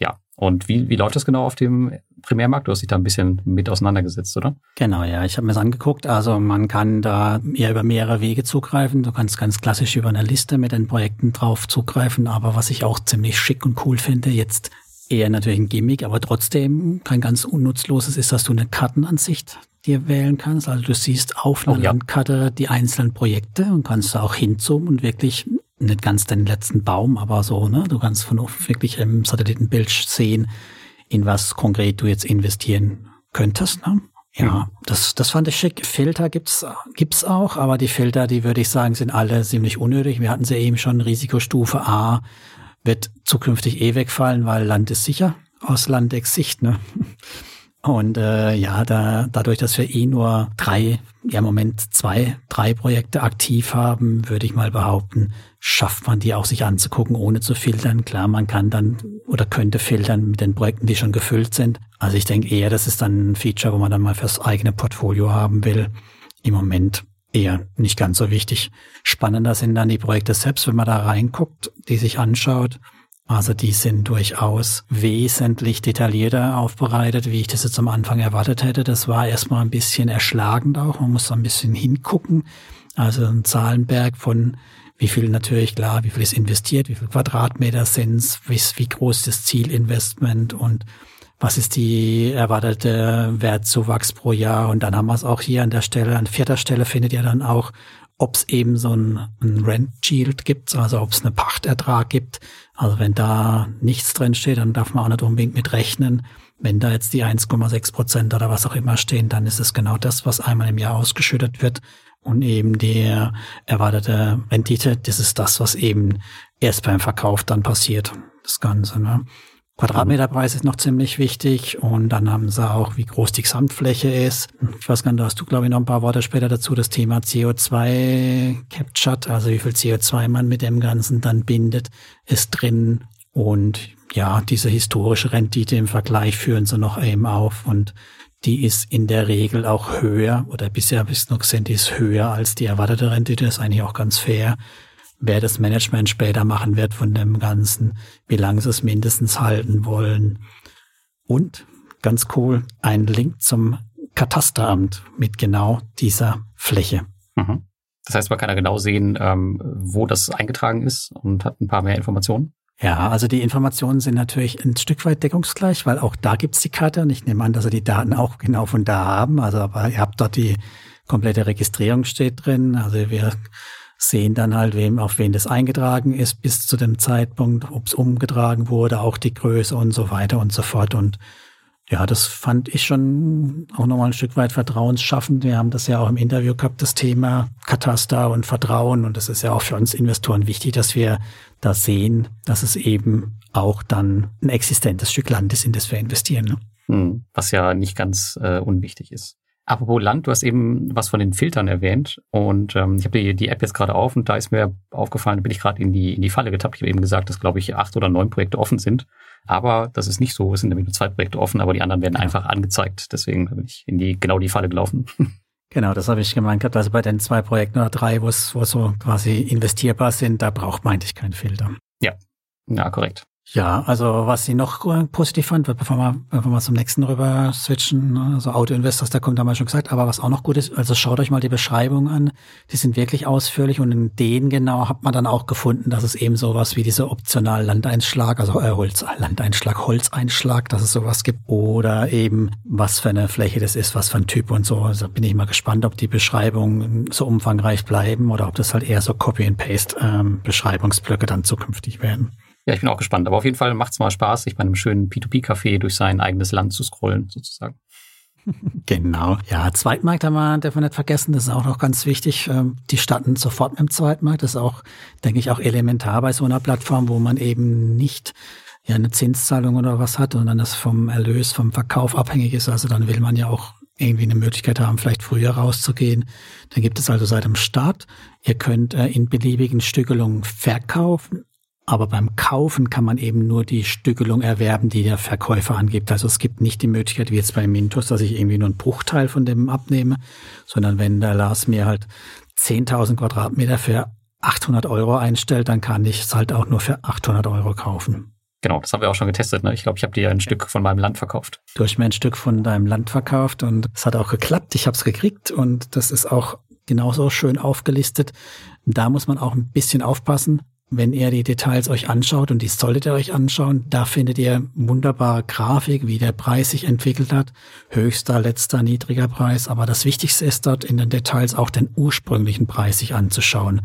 Ja, und wie, wie läuft das genau auf dem Primärmarkt? Du hast dich da ein bisschen mit auseinandergesetzt, oder? Genau, ja. Ich habe mir das angeguckt. Also man kann da eher über mehrere Wege zugreifen. Du kannst ganz klassisch über eine Liste mit den Projekten drauf zugreifen. Aber was ich auch ziemlich schick und cool finde, jetzt eher natürlich ein Gimmick, aber trotzdem kein ganz unnutzloses ist, dass du eine Kartenansicht dir wählen kannst. Also du siehst auf einer oh, ja. Landkarte die einzelnen Projekte und kannst da auch hinzoomen und wirklich nicht ganz den letzten Baum, aber so, ne? Du kannst von wirklich im Satellitenbild sehen, in was konkret du jetzt investieren könntest, ne? Ja, mhm. das, das fand ich schick. Filter gibt's, gibt's auch, aber die Filter, die würde ich sagen, sind alle ziemlich unnötig. Wir hatten sie eben schon, Risikostufe A wird zukünftig eh wegfallen, weil Land ist sicher aus Landex-Sicht, ne? Und äh, ja, da, dadurch, dass wir eh nur drei, ja im Moment zwei, drei Projekte aktiv haben, würde ich mal behaupten, schafft man die auch sich anzugucken, ohne zu filtern. Klar, man kann dann oder könnte filtern mit den Projekten, die schon gefüllt sind. Also ich denke eher, das ist dann ein Feature, wo man dann mal fürs eigene Portfolio haben will. Im Moment eher nicht ganz so wichtig. Spannender sind dann die Projekte selbst, wenn man da reinguckt, die sich anschaut also die sind durchaus wesentlich detaillierter aufbereitet, wie ich das jetzt am Anfang erwartet hätte. Das war erstmal ein bisschen erschlagend auch. Man muss ein bisschen hingucken. Also ein Zahlenberg von wie viel natürlich klar, wie viel ist investiert, wie viel Quadratmeter sind's, wie, wie groß das Zielinvestment und was ist die erwartete Wertzuwachs pro Jahr. Und dann haben wir es auch hier an der Stelle, an vierter Stelle findet ihr dann auch ob es eben so ein, ein Rent Yield gibt, also ob es eine Pachtertrag gibt. Also wenn da nichts drin steht, dann darf man auch nicht unbedingt mit rechnen. Wenn da jetzt die 1,6 Prozent oder was auch immer stehen, dann ist es genau das, was einmal im Jahr ausgeschüttet wird. Und eben die erwartete Rendite, das ist das, was eben erst beim Verkauf dann passiert. Das Ganze. Ne? Quadratmeterpreis ist noch ziemlich wichtig und dann haben sie auch, wie groß die Gesamtfläche ist. Ich weiß gar nicht, da hast du, glaube ich, noch ein paar Worte später dazu, das Thema CO2 Captured, also wie viel CO2 man mit dem Ganzen dann bindet, ist drin. Und ja, diese historische Rendite im Vergleich führen sie noch eben auf und die ist in der Regel auch höher oder bisher es noch gesehen, die ist höher als die erwartete Rendite, ist eigentlich auch ganz fair wer das Management später machen wird von dem Ganzen, wie lange sie es mindestens halten wollen. Und ganz cool, ein Link zum Katasteramt mit genau dieser Fläche. Mhm. Das heißt, man kann ja genau sehen, ähm, wo das eingetragen ist und hat ein paar mehr Informationen. Ja, also die Informationen sind natürlich ein Stück weit deckungsgleich, weil auch da gibt's die Karte und ich nehme an, dass Sie die Daten auch genau von da haben. Also aber ihr habt dort die komplette Registrierung steht drin. Also wir sehen dann halt, wem, auf wen das eingetragen ist bis zu dem Zeitpunkt, ob es umgetragen wurde, auch die Größe und so weiter und so fort. Und ja, das fand ich schon auch nochmal ein Stück weit vertrauensschaffend. Wir haben das ja auch im Interview gehabt, das Thema Kataster und Vertrauen. Und das ist ja auch für uns Investoren wichtig, dass wir da sehen, dass es eben auch dann ein existentes Stück Land ist, in das wir investieren. Ne? Hm, was ja nicht ganz äh, unwichtig ist. Apropos Land, du hast eben was von den Filtern erwähnt und ähm, ich habe die, die App jetzt gerade auf und da ist mir aufgefallen, bin ich gerade in die, in die Falle getappt. Ich habe eben gesagt, dass, glaube ich, acht oder neun Projekte offen sind. Aber das ist nicht so. Es sind nämlich nur zwei Projekte offen, aber die anderen werden einfach angezeigt. Deswegen bin ich in die genau die Falle gelaufen. Genau, das habe ich gemeint gehabt. Also bei den zwei Projekten oder drei, wo es so quasi investierbar sind, da braucht man eigentlich keinen Filter. Ja, ja, korrekt. Ja, also was ich noch positiv fand, bevor wir, bevor wir zum nächsten rüber switchen, ne, also Auto Investors, da kommt damals schon gesagt, aber was auch noch gut ist, also schaut euch mal die Beschreibung an, die sind wirklich ausführlich und in denen genau hat man dann auch gefunden, dass es eben sowas wie diese optional Landeinschlag, also äh, Holz, Landeinschlag, Holzeinschlag, dass es sowas gibt oder eben was für eine Fläche das ist, was für ein Typ und so. Also bin ich mal gespannt, ob die Beschreibungen so umfangreich bleiben oder ob das halt eher so Copy and Paste ähm, dann zukünftig werden. Ja, ich bin auch gespannt. Aber auf jeden Fall macht es mal Spaß, sich bei einem schönen P2P-Café durch sein eigenes Land zu scrollen, sozusagen. Genau. Ja, Zweitmarkt haben wir, dürfen wir nicht vergessen. Das ist auch noch ganz wichtig. Ähm, die starten sofort mit dem Zweitmarkt. Das ist auch, denke ich, auch elementar bei so einer Plattform, wo man eben nicht ja eine Zinszahlung oder was hat, sondern das vom Erlös, vom Verkauf abhängig ist. Also dann will man ja auch irgendwie eine Möglichkeit haben, vielleicht früher rauszugehen. Dann gibt es also seit dem Start. Ihr könnt äh, in beliebigen Stückelungen verkaufen, aber beim Kaufen kann man eben nur die Stückelung erwerben, die der Verkäufer angibt. Also es gibt nicht die Möglichkeit, wie jetzt bei Mintos, dass ich irgendwie nur einen Bruchteil von dem abnehme, sondern wenn der Lars mir halt 10.000 Quadratmeter für 800 Euro einstellt, dann kann ich es halt auch nur für 800 Euro kaufen. Genau, das haben wir auch schon getestet. Ne? Ich glaube, ich habe dir ein Stück von meinem Land verkauft. Du hast mir ein Stück von deinem Land verkauft und es hat auch geklappt. Ich habe es gekriegt und das ist auch genauso schön aufgelistet. Da muss man auch ein bisschen aufpassen. Wenn ihr die Details euch anschaut, und die solltet ihr euch anschauen, da findet ihr wunderbare Grafik, wie der Preis sich entwickelt hat. Höchster, letzter, niedriger Preis. Aber das Wichtigste ist dort in den Details auch den ursprünglichen Preis sich anzuschauen.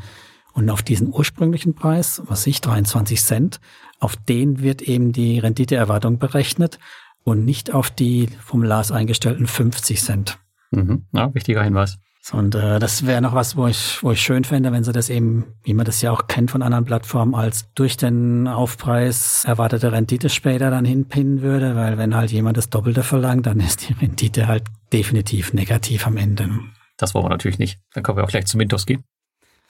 Und auf diesen ursprünglichen Preis, was ich, 23 Cent, auf den wird eben die Renditeerwartung berechnet und nicht auf die vom Lars eingestellten 50 Cent. Mhm. Ja, wichtiger Hinweis. Und äh, das wäre noch was, wo ich, wo ich schön fände, wenn sie das eben, wie man das ja auch kennt von anderen Plattformen, als durch den Aufpreis erwartete Rendite später dann hinpinnen würde, weil wenn halt jemand das Doppelte verlangt, dann ist die Rendite halt definitiv negativ am Ende. Das wollen wir natürlich nicht. Dann können wir auch gleich zu Mintos gehen.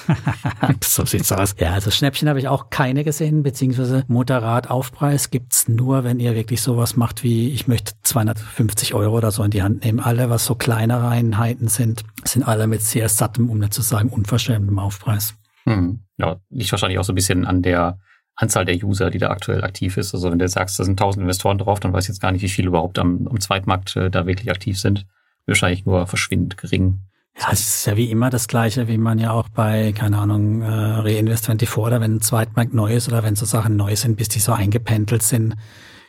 so sieht's aus. Ja, also Schnäppchen habe ich auch keine gesehen, beziehungsweise moderat Aufpreis gibt's nur, wenn ihr wirklich sowas macht wie, ich möchte 250 Euro oder so in die Hand nehmen. Alle, was so kleinere Einheiten sind, sind alle mit sehr sattem, um nicht zu sagen unverschämtem Aufpreis. Hm. Ja, liegt wahrscheinlich auch so ein bisschen an der Anzahl der User, die da aktuell aktiv ist. Also wenn du sagst, da sind 1000 Investoren drauf, dann weiß ich jetzt gar nicht, wie viele überhaupt am, am Zweitmarkt äh, da wirklich aktiv sind. Wahrscheinlich nur verschwindend gering. Ja, es ist ja wie immer das Gleiche, wie man ja auch bei, keine Ahnung, äh, Reinvest24 oder wenn ein Zweitmarkt neu ist oder wenn so Sachen neu sind, bis die so eingependelt sind,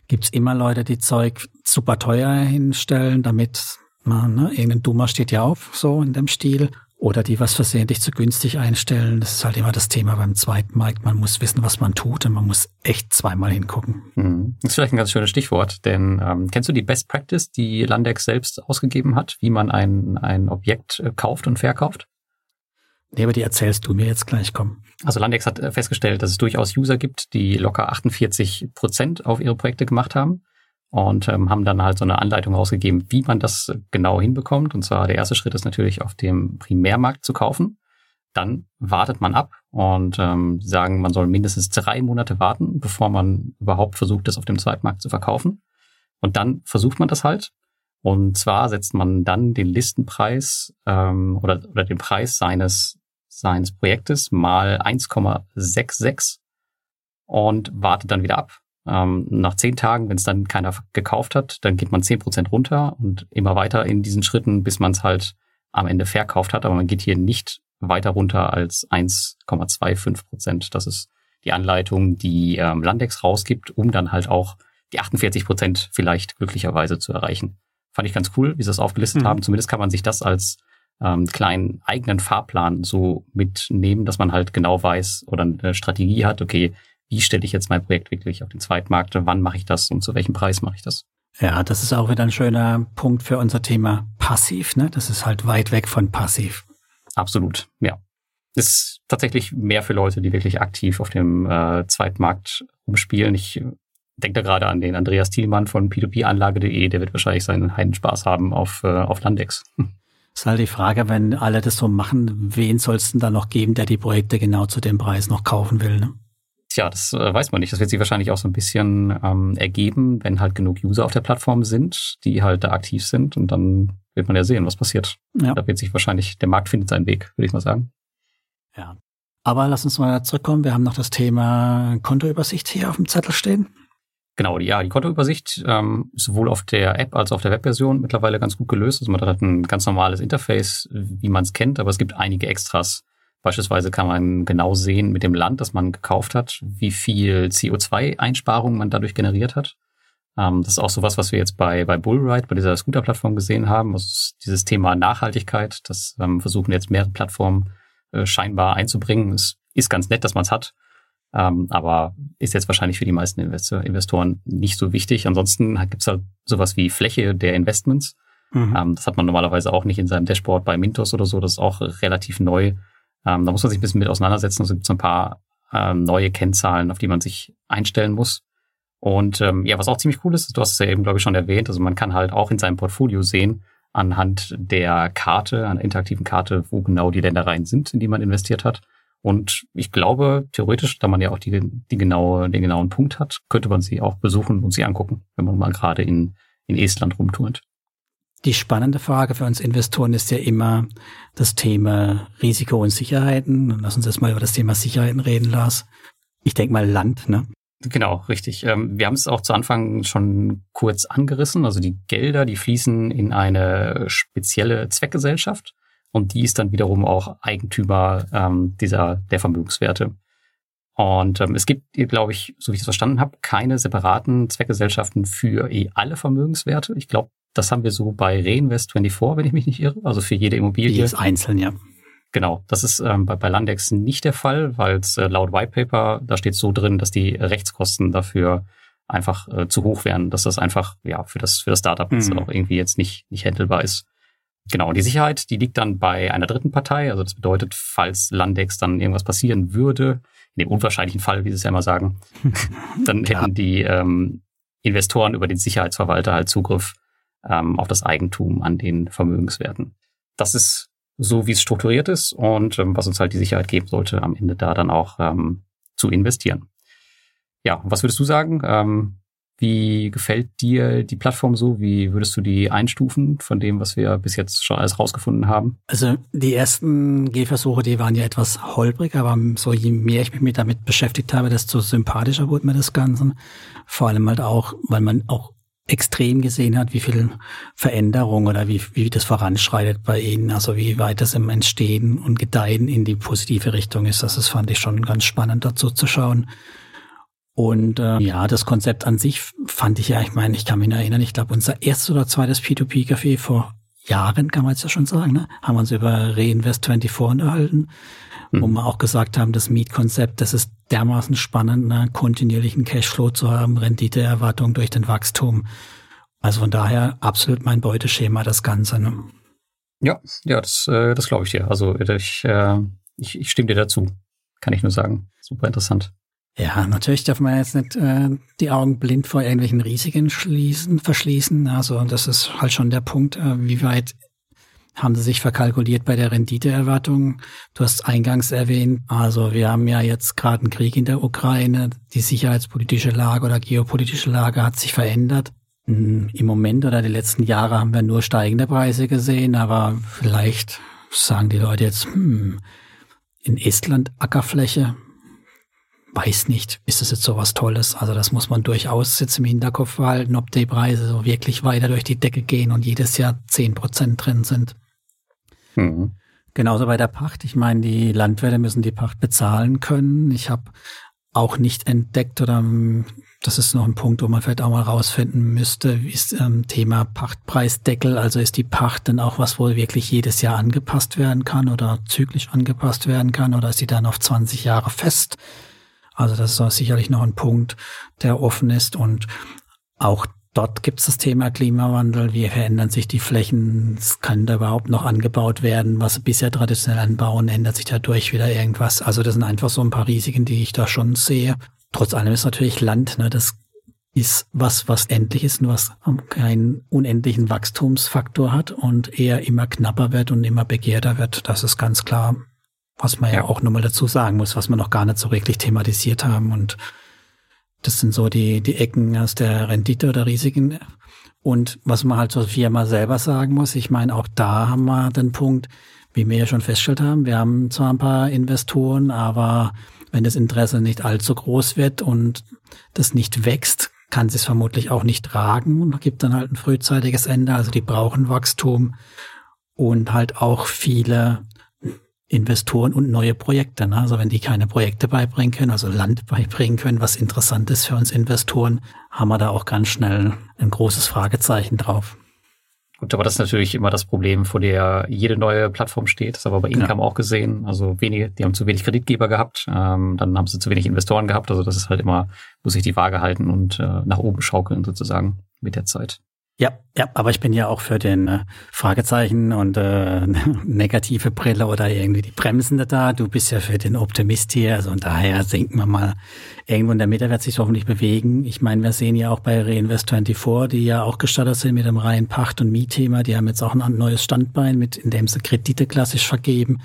gibt's immer Leute, die Zeug super teuer hinstellen, damit man, ne, irgendein Dummer steht ja auf, so in dem Stil oder die was versehentlich zu günstig einstellen. Das ist halt immer das Thema beim zweiten Markt. Man muss wissen, was man tut und man muss echt zweimal hingucken. Mhm. Das ist vielleicht ein ganz schönes Stichwort, denn ähm, kennst du die Best Practice, die Landex selbst ausgegeben hat, wie man ein, ein Objekt äh, kauft und verkauft? Nee, aber die erzählst du mir jetzt gleich, komm. Also Landex hat äh, festgestellt, dass es durchaus User gibt, die locker 48 Prozent auf ihre Projekte gemacht haben und ähm, haben dann halt so eine Anleitung rausgegeben, wie man das genau hinbekommt. Und zwar der erste Schritt ist natürlich auf dem Primärmarkt zu kaufen. Dann wartet man ab und ähm, sagen, man soll mindestens drei Monate warten, bevor man überhaupt versucht, das auf dem Zweitmarkt zu verkaufen. Und dann versucht man das halt. Und zwar setzt man dann den Listenpreis ähm, oder, oder den Preis seines, seines Projektes mal 1,66 und wartet dann wieder ab ähm, nach zehn Tagen, wenn es dann keiner gekauft hat, dann geht man zehn Prozent runter und immer weiter in diesen Schritten, bis man es halt am Ende verkauft hat. Aber man geht hier nicht weiter runter als 1,25 Prozent. Das ist die Anleitung, die ähm, Landex rausgibt, um dann halt auch die 48 Prozent vielleicht glücklicherweise zu erreichen. Fand ich ganz cool, wie sie das aufgelistet mhm. haben. Zumindest kann man sich das als ähm, kleinen eigenen Fahrplan so mitnehmen, dass man halt genau weiß oder eine Strategie hat, okay, wie stelle ich jetzt mein Projekt wirklich auf den Zweitmarkt, wann mache ich das und zu welchem Preis mache ich das. Ja, das ist auch wieder ein schöner Punkt für unser Thema passiv. Ne? Das ist halt weit weg von passiv. Absolut, ja. Ist tatsächlich mehr für Leute, die wirklich aktiv auf dem äh, Zweitmarkt rumspielen. Ich denke da gerade an den Andreas Thielmann von p2p-anlage.de, der wird wahrscheinlich seinen Heidenspaß haben auf, äh, auf Landex. Das ist halt die Frage, wenn alle das so machen, wen soll es denn da noch geben, der die Projekte genau zu dem Preis noch kaufen will? Ne? Tja, das äh, weiß man nicht. Das wird sich wahrscheinlich auch so ein bisschen ähm, ergeben, wenn halt genug User auf der Plattform sind, die halt da aktiv sind und dann wird man ja sehen, was passiert. Ja. Da wird sich wahrscheinlich, der Markt findet seinen Weg, würde ich mal sagen. Ja. Aber lass uns mal zurückkommen. Wir haben noch das Thema Kontoübersicht hier auf dem Zettel stehen. Genau, ja, die Kontoübersicht ähm, ist sowohl auf der App als auch auf der Webversion mittlerweile ganz gut gelöst. Also man hat ein ganz normales Interface, wie man es kennt, aber es gibt einige Extras. Beispielsweise kann man genau sehen mit dem Land, das man gekauft hat, wie viel CO2-Einsparungen man dadurch generiert hat. Ähm, das ist auch sowas, was wir jetzt bei, bei Bullride, bei dieser Scooter-Plattform gesehen haben. Also dieses Thema Nachhaltigkeit, das ähm, versuchen jetzt mehrere Plattformen äh, scheinbar einzubringen. Es ist ganz nett, dass man es hat, ähm, aber ist jetzt wahrscheinlich für die meisten Investor, Investoren nicht so wichtig. Ansonsten gibt es halt sowas wie Fläche der Investments. Mhm. Ähm, das hat man normalerweise auch nicht in seinem Dashboard bei Mintos oder so. Das ist auch relativ neu. Ähm, da muss man sich ein bisschen mit auseinandersetzen. Also gibt es ein paar ähm, neue Kennzahlen, auf die man sich einstellen muss. Und ähm, ja, was auch ziemlich cool ist, du hast es ja eben, glaube ich, schon erwähnt, also man kann halt auch in seinem Portfolio sehen, anhand der Karte, einer interaktiven Karte, wo genau die Ländereien sind, in die man investiert hat. Und ich glaube, theoretisch, da man ja auch die, die genaue, den genauen Punkt hat, könnte man sie auch besuchen und sie angucken, wenn man mal gerade in, in Estland rumturnt. Die spannende Frage für uns Investoren ist ja immer das Thema Risiko und Sicherheiten. Lass uns jetzt mal über das Thema Sicherheiten reden, Lars. Ich denke mal Land, ne? Genau, richtig. Ähm, wir haben es auch zu Anfang schon kurz angerissen. Also die Gelder, die fließen in eine spezielle Zweckgesellschaft und die ist dann wiederum auch Eigentümer ähm, dieser der Vermögenswerte. Und ähm, es gibt, glaube ich, so wie ich es verstanden habe, keine separaten Zweckgesellschaften für eh alle Vermögenswerte. Ich glaube, das haben wir so bei Reinvest24, wenn ich mich nicht irre, also für jede Immobilie. Ist einzeln, ja. Genau, das ist ähm, bei, bei Landex nicht der Fall, weil es äh, laut White Paper, da steht so drin, dass die Rechtskosten dafür einfach äh, zu hoch wären, dass das einfach ja für das für das Startup mhm. auch irgendwie jetzt nicht nicht handelbar ist. Genau, die Sicherheit, die liegt dann bei einer dritten Partei. Also das bedeutet, falls Landex dann irgendwas passieren würde, in dem unwahrscheinlichen Fall, wie sie es ja immer sagen, dann hätten die ähm, Investoren über den Sicherheitsverwalter halt Zugriff ähm, auf das Eigentum an den Vermögenswerten. Das ist so, wie es strukturiert ist und ähm, was uns halt die Sicherheit geben sollte, am Ende da dann auch ähm, zu investieren. Ja, was würdest du sagen? Ähm, wie gefällt dir die Plattform so? Wie würdest du die einstufen von dem, was wir bis jetzt schon alles rausgefunden haben? Also die ersten Gehversuche, die waren ja etwas holprig, aber so je mehr ich mich damit beschäftigt habe, desto sympathischer wurde mir das Ganze. Vor allem halt auch, weil man auch extrem gesehen hat, wie viel Veränderung oder wie, wie das voranschreitet bei ihnen, also wie weit das im Entstehen und Gedeihen in die positive Richtung ist. Das, das fand ich schon ganz spannend dazu zu schauen. Und äh, ja, das Konzept an sich fand ich ja, ich meine, ich kann mich erinnern, ich glaube, unser erstes oder zweites P2P-Café vor Jahren, kann man jetzt ja schon sagen, ne, haben wir uns über Reinvest24 unterhalten, mhm. wo wir auch gesagt haben, das Mietkonzept, das ist dermaßen spannend, ne, kontinuierlichen Cashflow zu haben, Renditeerwartung durch den Wachstum. Also von daher absolut mein Beuteschema, das Ganze. Ne? Ja, ja, das, äh, das glaube ich dir. Also ich, äh, ich, ich stimme dir dazu, kann ich nur sagen. Super interessant. Ja, natürlich darf man jetzt nicht äh, die Augen blind vor irgendwelchen Risiken schließen, verschließen. Also das ist halt schon der Punkt, äh, wie weit haben sie sich verkalkuliert bei der Renditeerwartung. Du hast eingangs erwähnt, also wir haben ja jetzt gerade einen Krieg in der Ukraine, die sicherheitspolitische Lage oder geopolitische Lage hat sich verändert. Hm, Im Moment oder die letzten Jahre haben wir nur steigende Preise gesehen, aber vielleicht sagen die Leute jetzt, hm, in Estland Ackerfläche, weiß nicht, ist das jetzt so was Tolles? Also das muss man durchaus jetzt im Hinterkopf behalten, ob die Preise so wirklich weiter durch die Decke gehen und jedes Jahr zehn Prozent drin sind. Mhm. Genauso bei der Pacht. Ich meine, die Landwirte müssen die Pacht bezahlen können. Ich habe auch nicht entdeckt oder hm, das ist noch ein Punkt, wo man vielleicht auch mal rausfinden müsste, ist ähm, Thema Pachtpreisdeckel. Also ist die Pacht denn auch was, wo wirklich jedes Jahr angepasst werden kann oder zyklisch angepasst werden kann oder ist sie dann auf 20 Jahre fest? Also das ist sicherlich noch ein Punkt, der offen ist und auch Dort gibt es das Thema Klimawandel. Wie verändern sich die Flächen? Kann da überhaupt noch angebaut werden? Was bisher traditionell anbauen, ändert sich dadurch wieder irgendwas? Also das sind einfach so ein paar Risiken, die ich da schon sehe. Trotz allem ist natürlich Land, ne, das ist was, was endlich ist und was keinen unendlichen Wachstumsfaktor hat und eher immer knapper wird und immer begehrter wird. Das ist ganz klar was man ja, ja auch nochmal dazu sagen muss, was wir noch gar nicht so wirklich thematisiert haben. Und das sind so die, die Ecken aus der Rendite oder Risiken. Und was man halt so Firma selber sagen muss, ich meine, auch da haben wir den Punkt, wie wir ja schon festgestellt haben, wir haben zwar ein paar Investoren, aber wenn das Interesse nicht allzu groß wird und das nicht wächst, kann sie es vermutlich auch nicht tragen und gibt dann halt ein frühzeitiges Ende. Also die brauchen Wachstum und halt auch viele Investoren und neue Projekte. Ne? Also wenn die keine Projekte beibringen können, also Land beibringen können, was interessant ist für uns Investoren, haben wir da auch ganz schnell ein großes Fragezeichen drauf. Gut, aber das ist natürlich immer das Problem, vor der jede neue Plattform steht. Das haben wir bei Income ja. auch gesehen. Also wenige, die haben zu wenig Kreditgeber gehabt, ähm, dann haben sie zu wenig Investoren gehabt. Also das ist halt immer, muss sich die Waage halten und äh, nach oben schaukeln sozusagen mit der Zeit. Ja, ja, aber ich bin ja auch für den äh, Fragezeichen und äh, negative Brille oder irgendwie die Bremsende da. Du bist ja für den Optimist hier, also und daher denken wir mal, irgendwo in der Mitte wird sich hoffentlich bewegen. Ich meine, wir sehen ja auch bei Reinvest24, die ja auch gestartet sind mit dem reinen Pacht- und Mietthema, die haben jetzt auch ein neues Standbein, mit in dem sie Kredite klassisch vergeben.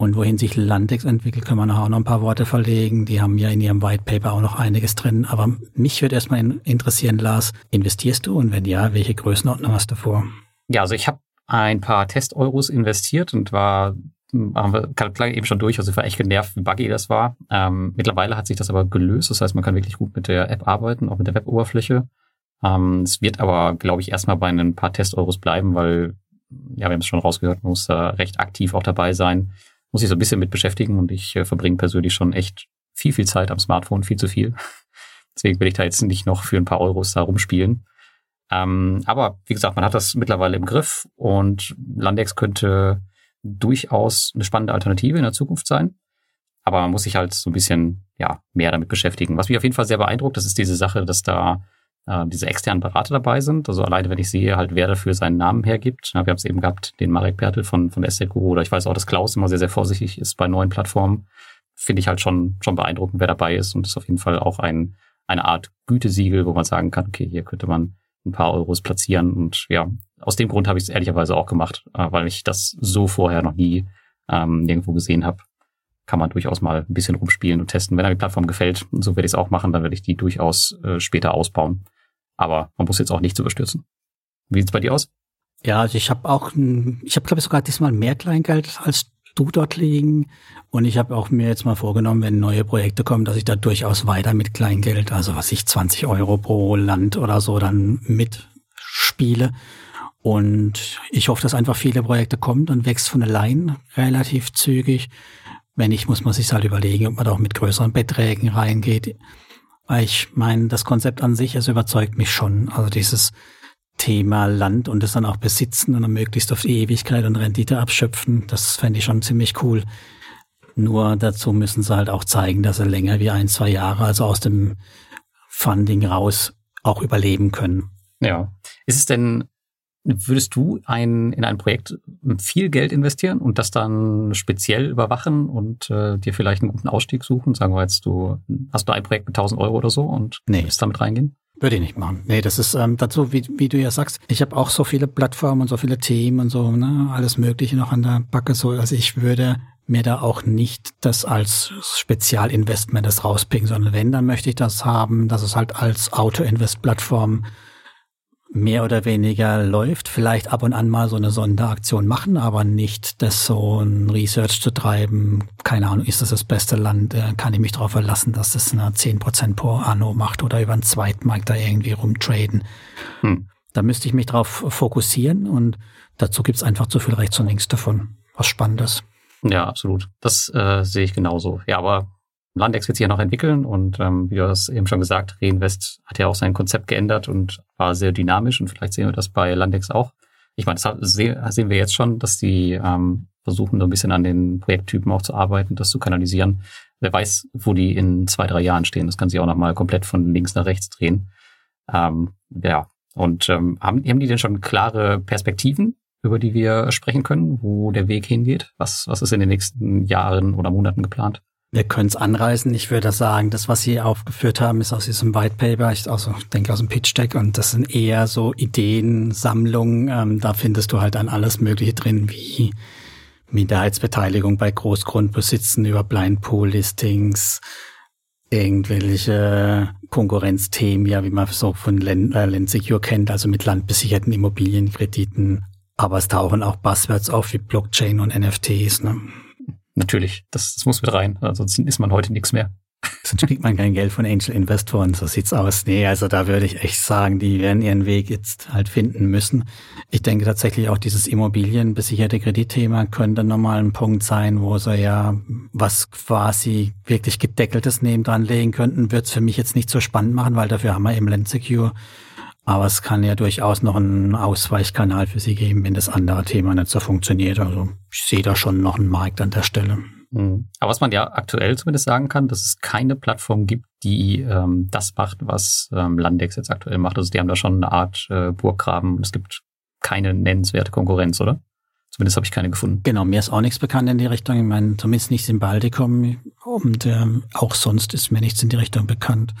Und wohin sich Landex entwickelt, können wir nachher auch noch ein paar Worte verlegen. Die haben ja in ihrem White Paper auch noch einiges drin. Aber mich würde erstmal interessieren, Lars, investierst du? Und wenn ja, welche Größenordnung hast du vor? Ja, also ich habe ein paar Test-Euros investiert und war haben wir klang eben schon durch, also ich war echt genervt, wie buggy das war. Ähm, mittlerweile hat sich das aber gelöst, das heißt, man kann wirklich gut mit der App arbeiten, auch mit der Web-Oberfläche. Ähm, es wird aber, glaube ich, erstmal bei ein paar Test-Euros bleiben, weil, ja, wir haben es schon rausgehört, man muss da recht aktiv auch dabei sein muss ich so ein bisschen mit beschäftigen und ich äh, verbringe persönlich schon echt viel, viel Zeit am Smartphone, viel zu viel. Deswegen will ich da jetzt nicht noch für ein paar Euros da rumspielen. Ähm, aber wie gesagt, man hat das mittlerweile im Griff und Landex könnte durchaus eine spannende Alternative in der Zukunft sein. Aber man muss sich halt so ein bisschen ja, mehr damit beschäftigen. Was mich auf jeden Fall sehr beeindruckt, das ist diese Sache, dass da äh, diese externen Berater dabei sind. Also alleine, wenn ich sehe, halt, wer dafür seinen Namen hergibt. Ja, wir haben es eben gehabt, den Marek Pertl von, von Estate Guru, oder ich weiß auch, dass Klaus immer sehr, sehr vorsichtig ist bei neuen Plattformen. Finde ich halt schon, schon beeindruckend, wer dabei ist und ist auf jeden Fall auch ein, eine Art Gütesiegel, wo man sagen kann, okay, hier könnte man ein paar Euros platzieren und ja, aus dem Grund habe ich es ehrlicherweise auch gemacht, äh, weil ich das so vorher noch nie ähm, nirgendwo gesehen habe kann man durchaus mal ein bisschen rumspielen und testen. Wenn einem die Plattform gefällt, so werde ich es auch machen, dann werde ich die durchaus äh, später ausbauen. Aber man muss jetzt auch nichts überstürzen. Wie sieht's bei dir aus? Ja, also ich habe auch, ich habe glaube ich sogar diesmal mehr Kleingeld als du dort liegen. Und ich habe auch mir jetzt mal vorgenommen, wenn neue Projekte kommen, dass ich da durchaus weiter mit Kleingeld, also was ich 20 Euro pro Land oder so dann mitspiele. Und ich hoffe, dass einfach viele Projekte kommen, dann wächst von allein relativ zügig. Wenn nicht, muss man sich halt überlegen, ob man da auch mit größeren Beträgen reingeht. Weil ich meine, das Konzept an sich, es überzeugt mich schon. Also dieses Thema Land und es dann auch besitzen und dann möglichst auf die Ewigkeit und Rendite abschöpfen, das fände ich schon ziemlich cool. Nur dazu müssen sie halt auch zeigen, dass sie länger wie ein, zwei Jahre, also aus dem Funding raus, auch überleben können. Ja. Ist es denn Würdest du ein, in ein Projekt viel Geld investieren und das dann speziell überwachen und äh, dir vielleicht einen guten Ausstieg suchen? Sagen wir jetzt, du hast du ein Projekt mit 1000 Euro oder so und nee. willst damit reingehen? Würde ich nicht machen. Nee, das ist ähm, dazu, wie, wie du ja sagst, ich habe auch so viele Plattformen und so viele Themen und so, ne, alles Mögliche noch an der Backe. So, also ich würde mir da auch nicht das als Spezialinvestment das rauspicken, sondern wenn, dann möchte ich das haben, dass es halt als Auto-Invest-Plattform mehr oder weniger läuft, vielleicht ab und an mal so eine Sonderaktion machen, aber nicht das so ein Research zu treiben. Keine Ahnung, ist das das beste Land? Äh, kann ich mich darauf verlassen, dass das eine 10% pro Anno macht oder über einen Zweitmarkt da irgendwie rumtraden? Hm. Da müsste ich mich darauf fokussieren und dazu gibt's einfach zu viel rechts und links davon. Was Spannendes. Ja, absolut. Das äh, sehe ich genauso. Ja, aber Landex wird sich ja noch entwickeln und ähm, wie du hast eben schon gesagt, Reinvest hat ja auch sein Konzept geändert und war sehr dynamisch und vielleicht sehen wir das bei Landex auch. Ich meine, das sehen wir jetzt schon, dass die ähm, versuchen, so ein bisschen an den Projekttypen auch zu arbeiten, das zu kanalisieren. Wer weiß, wo die in zwei, drei Jahren stehen. Das kann sich auch nochmal komplett von links nach rechts drehen. Ähm, ja, und ähm, haben, haben die denn schon klare Perspektiven, über die wir sprechen können, wo der Weg hingeht? Was, was ist in den nächsten Jahren oder Monaten geplant? Wir können es anreißen. Ich würde sagen, das, was Sie aufgeführt haben, ist aus diesem White Paper, ich also, denke aus dem Pitch Deck und das sind eher so Ideensammlungen. Ähm, da findest du halt dann alles Mögliche drin, wie Minderheitsbeteiligung bei Großgrundbesitzen über Blind Pool Listings, irgendwelche Konkurrenzthemen, ja, wie man so von Land, äh, Land Secure kennt, also mit landbesicherten Immobilienkrediten Aber es tauchen auch Buzzwords auf wie Blockchain und NFTs. Ne? Natürlich, das, das muss mit rein, ansonsten ist man heute nichts mehr. Sonst kriegt man kein Geld von Angel Investoren, so sieht's aus. Nee, also da würde ich echt sagen, die werden ihren Weg jetzt halt finden müssen. Ich denke tatsächlich auch dieses immobilienbesicherte Kreditthema könnte nochmal ein Punkt sein, wo sie ja was quasi wirklich gedeckeltes nebendran legen könnten, wird's für mich jetzt nicht so spannend machen, weil dafür haben wir eben Land Secure. Aber es kann ja durchaus noch einen Ausweichkanal für sie geben, wenn das andere Thema nicht so funktioniert. Also ich sehe da schon noch einen Markt an der Stelle. Mhm. Aber was man ja aktuell zumindest sagen kann, dass es keine Plattform gibt, die ähm, das macht, was ähm, Landex jetzt aktuell macht. Also die haben da schon eine Art äh, Burggraben. Es gibt keine nennenswerte Konkurrenz, oder? Zumindest habe ich keine gefunden. Genau, mir ist auch nichts bekannt in die Richtung. Ich meine, zumindest nichts im Baltikum und ähm, auch sonst ist mir nichts in die Richtung bekannt.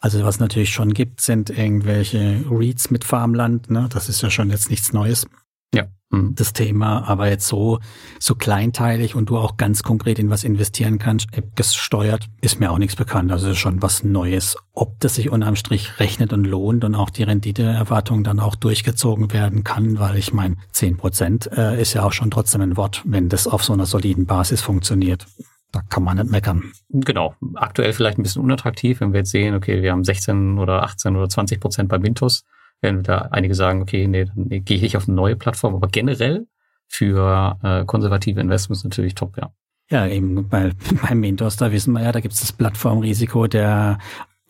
Also was natürlich schon gibt, sind irgendwelche Reads mit Farmland. Ne? Das ist ja schon jetzt nichts Neues. Ja. Mhm. Das Thema, aber jetzt so, so kleinteilig und du auch ganz konkret in was investieren kannst, gesteuert, ist mir auch nichts bekannt. Also schon was Neues. Ob das sich unterm Strich rechnet und lohnt und auch die Renditeerwartung dann auch durchgezogen werden kann, weil ich meine, zehn Prozent äh, ist ja auch schon trotzdem ein Wort, wenn das auf so einer soliden Basis funktioniert. Da kann man nicht meckern. Genau. Aktuell vielleicht ein bisschen unattraktiv, wenn wir jetzt sehen, okay, wir haben 16 oder 18 oder 20 Prozent bei Mintos, werden da einige sagen, okay, nee, dann nee, gehe ich auf eine neue Plattform. Aber generell für äh, konservative Investments natürlich top, ja. Ja, eben bei, beim Mintos, da wissen wir ja, da gibt es das Plattformrisiko der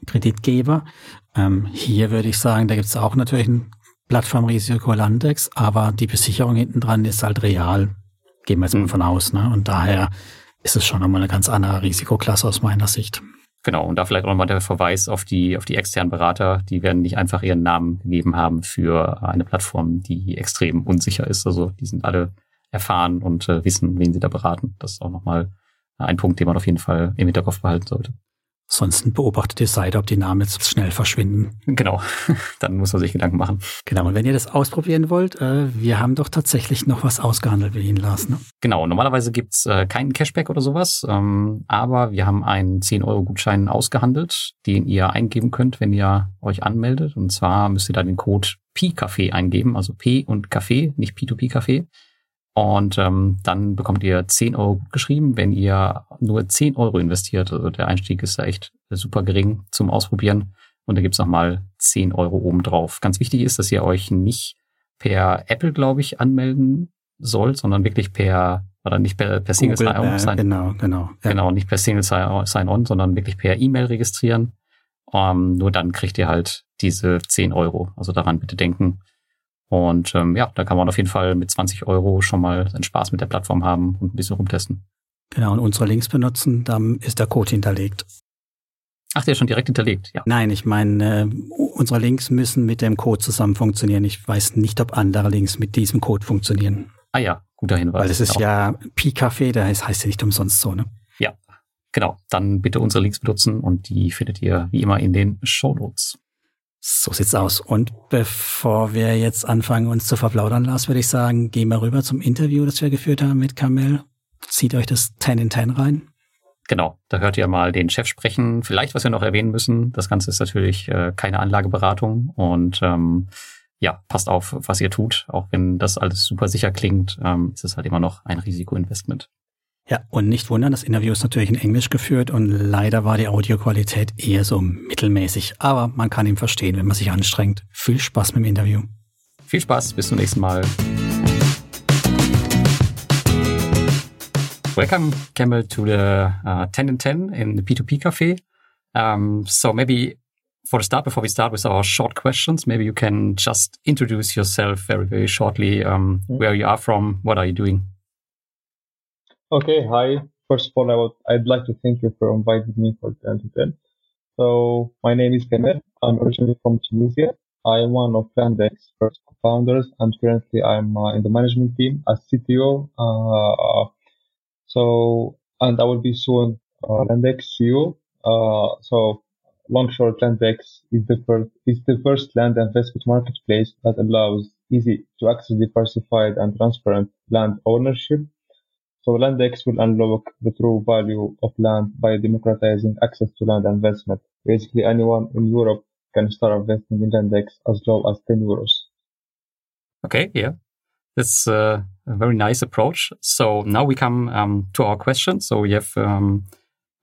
Kreditgeber. Ähm, hier würde ich sagen, da gibt es auch natürlich ein Plattformrisiko Landex, aber die Besicherung hinten dran ist halt real. Gehen wir jetzt mal mhm. von aus. Ne? Und daher ist es schon nochmal eine ganz andere Risikoklasse aus meiner Sicht. Genau, und da vielleicht auch nochmal der Verweis auf die, auf die externen Berater. Die werden nicht einfach ihren Namen gegeben haben für eine Plattform, die extrem unsicher ist. Also die sind alle erfahren und äh, wissen, wen sie da beraten. Das ist auch nochmal ein Punkt, den man auf jeden Fall im Hinterkopf behalten sollte. Sonst beobachtet die Seite, ob die Namen jetzt schnell verschwinden. Genau, dann muss man sich Gedanken machen. Genau, und wenn ihr das ausprobieren wollt, äh, wir haben doch tatsächlich noch was ausgehandelt wie ihn, Lars. Ne? Genau, normalerweise gibt's äh, keinen Cashback oder sowas, ähm, aber wir haben einen 10-Euro-Gutschein ausgehandelt, den ihr eingeben könnt, wenn ihr euch anmeldet. Und zwar müsst ihr da den Code P-Café eingeben, also P und Kaffee, nicht P2P-Kaffee. Und ähm, dann bekommt ihr 10 Euro geschrieben, wenn ihr nur 10 Euro investiert. Also der Einstieg ist da echt super gering zum Ausprobieren. Und da gibt's nochmal 10 Euro obendrauf. Ganz wichtig ist, dass ihr euch nicht per Apple, glaube ich, anmelden sollt, sondern wirklich per, oder nicht per, per Single Sign-On. Äh, genau, genau. Ja. Genau, nicht per Single Sign-On, sondern wirklich per E-Mail registrieren. Ähm, nur dann kriegt ihr halt diese 10 Euro. Also daran bitte denken. Und ähm, ja, da kann man auf jeden Fall mit 20 Euro schon mal seinen Spaß mit der Plattform haben und ein bisschen rumtesten. Genau, und unsere Links benutzen, dann ist der Code hinterlegt. Ach, der ist schon direkt hinterlegt, ja. Nein, ich meine, äh, unsere Links müssen mit dem Code zusammen funktionieren. Ich weiß nicht, ob andere Links mit diesem Code funktionieren. Ah ja, guter Hinweis. Weil es ist auch. ja Pi-Café, da heißt, heißt ja nicht umsonst so, ne? Ja, genau. Dann bitte unsere Links benutzen und die findet ihr wie immer in den Show Notes. So sieht's aus. Und bevor wir jetzt anfangen, uns zu verplaudern, Lars, würde ich sagen, gehen wir rüber zum Interview, das wir geführt haben mit Kamel. Zieht euch das 10 in 10 rein. Genau, da hört ihr mal den Chef sprechen. Vielleicht, was wir noch erwähnen müssen, das Ganze ist natürlich äh, keine Anlageberatung und ähm, ja, passt auf, was ihr tut. Auch wenn das alles super sicher klingt, ähm, ist es halt immer noch ein Risikoinvestment. Ja, und nicht wundern, das Interview ist natürlich in Englisch geführt und leider war die Audioqualität eher so mittelmäßig. Aber man kann ihn verstehen, wenn man sich anstrengt. Viel Spaß mit dem Interview. Viel Spaß, bis zum nächsten Mal. Welcome, Camel, to the uh, 10 in 10 in the P2P Cafe. Um, so maybe for the start, before we start with our short questions, maybe you can just introduce yourself very, very shortly, um, where you are from, what are you doing? Okay, hi. First of all, I would, I'd like to thank you for inviting me for 10 to 10. So my name is Kemal. I'm originally from Tunisia. I am one of Landex first founders and currently I'm uh, in the management team as CTO. Uh, so, and I will be soon uh, CEO. Uh, so long short Landex is the first, is the first land investment marketplace that allows easy to access diversified and transparent land ownership so Landex will unlock the true value of land by democratizing access to land investment. Basically, anyone in Europe can start investing in Landex as low as 10 euros. Okay, yeah. That's uh, a very nice approach. So now we come um, to our questions. So we have um,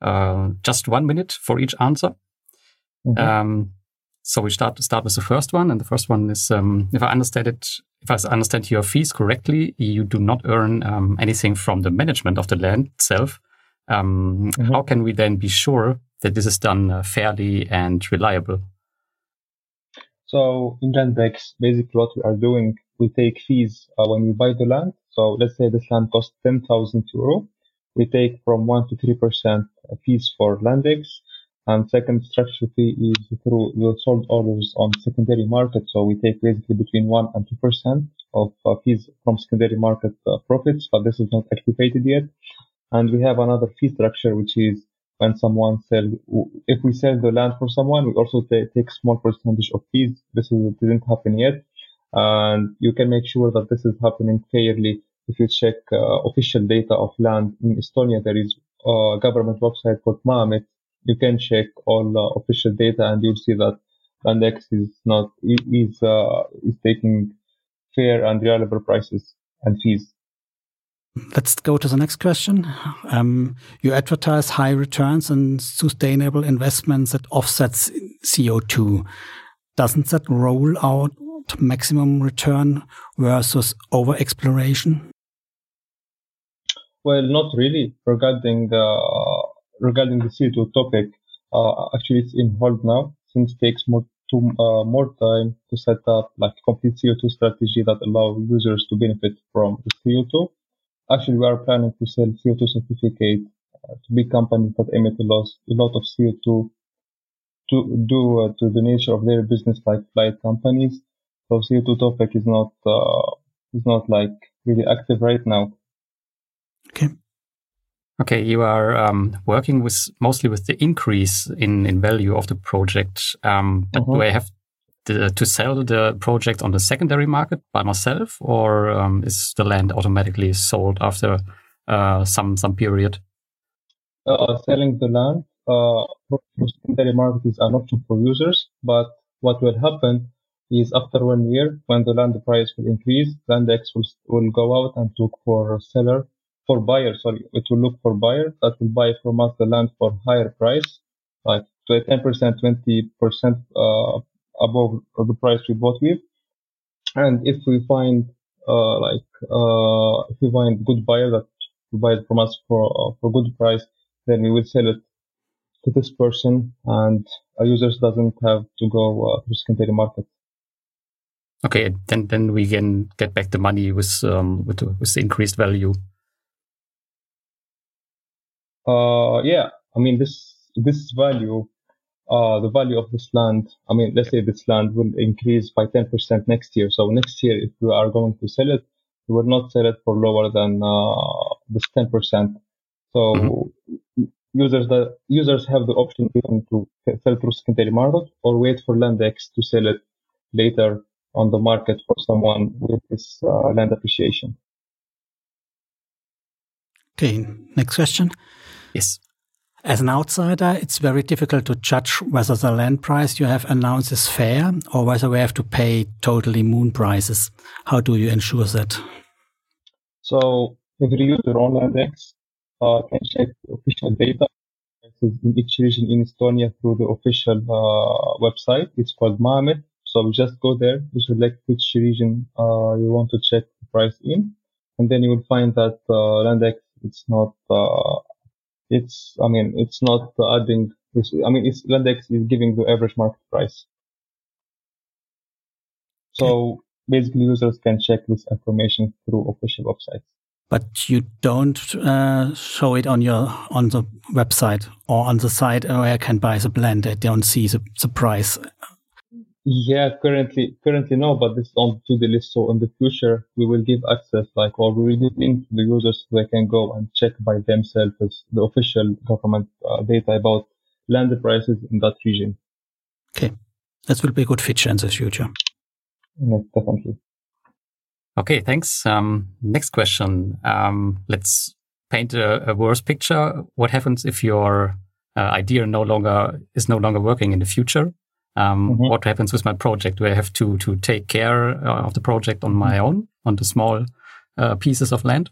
uh, just one minute for each answer. Mm-hmm. Um, so we start start with the first one, and the first one is um, if I understand it, if I understand your fees correctly, you do not earn um, anything from the management of the land itself. Um, mm-hmm. How can we then be sure that this is done uh, fairly and reliable? So in Landex, basically what we are doing, we take fees uh, when we buy the land. So let's say this land costs 10,000 euro. We take from 1 to 3% fees for Landex and second structure fee is through the sold orders on secondary market. So we take basically between 1 and 2% of uh, fees from secondary market uh, profits, but this is not activated yet. And we have another fee structure, which is when someone sell, if we sell the land for someone, we also t- take small percentage of fees. This is, didn't happen yet. And you can make sure that this is happening fairly if you check uh, official data of land in Estonia. There is a government website called Maa-amet you can check all the official data and you'll see that Landex is not is uh, is taking fair and reliable prices and fees. Let's go to the next question. Um, you advertise high returns and sustainable investments that offsets CO2. Doesn't that roll out maximum return versus over exploration? Well, not really. Regarding uh, regarding the CO2 topic, uh, actually it's in hold now since it takes more to, uh, more time to set up like complete CO2 strategy that allow users to benefit from the CO2. Actually, we are planning to sell CO2 certificate uh, to big companies that emit a lot, a lot of CO2 to do uh, to the nature of their business like flight companies. So CO2 topic is not uh, is not like really active right now. Okay. Okay, you are um, working with mostly with the increase in, in value of the project. Um, but mm-hmm. do I have to, to, sell the project on the secondary market by myself, or um, is the land automatically sold after uh, some some period? Uh, selling the land uh, secondary market is an option for users, but what will happen is after one year, when the land price will increase, Landex will, will go out and look for a seller for buyer, sorry, it will look for buyer that will buy from us the land for higher price, like 10%, 20% uh, above the price we bought with. And if we find uh, like uh, if we find good buyer that will buy it from us for uh, for good price, then we will sell it to this person, and our users doesn't have to go uh, to secondary market. Okay, then then we can get back the money with um with, with the increased value. Uh, yeah, I mean this this value, uh, the value of this land. I mean, let's say this land will increase by 10% next year. So next year, if we are going to sell it, we will not sell it for lower than uh, this 10%. So mm-hmm. users that users have the option to sell through secondary market or wait for Landex to sell it later on the market for someone with this uh, land appreciation. Okay, next question. Yes. As an outsider, it's very difficult to judge whether the land price you have announced is fair or whether we have to pay totally moon prices. How do you ensure that? So, if every user on Landex uh, can check official data This is in each region in Estonia through the official uh, website. It's called Maa-amet. So just go there, you select which region uh, you want to check the price in, and then you will find that uh, Landex it's not uh, it's I mean it's not adding. I mean it's Landex is giving the average market price. So basically, users can check this information through official websites. But you don't uh, show it on your on the website or on the site where I can buy the blend. I don't see the, the price yeah, currently, currently no, but this is on to the list. So in the future, we will give access, like, or we will give link to the users so they can go and check by themselves the official government uh, data about land prices in that region. Okay, that will be a good feature in the future. Yes, definitely. Okay, thanks. Um, next question. Um, let's paint a, a worse picture. What happens if your uh, idea no longer is no longer working in the future? Um, mm-hmm. What happens with my project? Do I have to to take care uh, of the project on my own, on the small uh, pieces of land?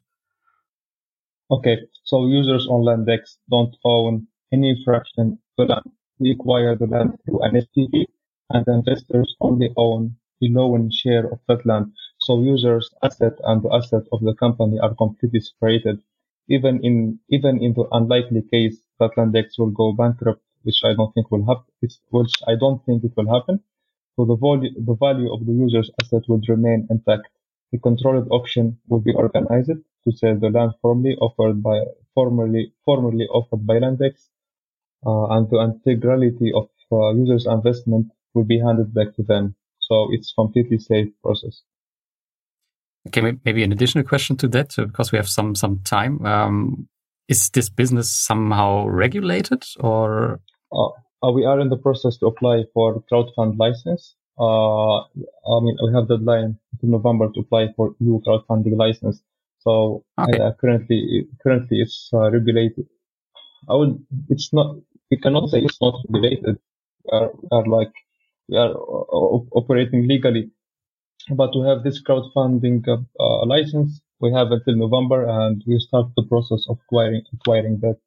Okay, so users on Landex don't own any fraction of the land. We acquire the land through an SPV, and investors only own a loan share of that land. So users' asset and the asset of the company are completely separated. Even in even in the unlikely case that Landex will go bankrupt, which I don't think will happen, which I don't think it will happen. So the value the value of the user's asset will remain intact. The controlled auction will be organized to sell the land formerly offered by formerly formerly offered by Landex, uh, and the integrity of uh, users' investment will be handed back to them. So it's completely safe process. Okay, maybe an additional question to that, uh, because we have some some time. Um, is this business somehow regulated, or? Uh, uh, we are in the process to apply for crowdfund license. Uh, I mean, we have deadline in November to apply for EU crowdfunding license. So okay. uh, currently, currently it's uh, regulated. I would, it's not, we cannot say it's not regulated. We are, we are like, we are operating legally but to have this crowdfunding uh, uh, license, we have until November, and we start the process of acquiring acquiring that.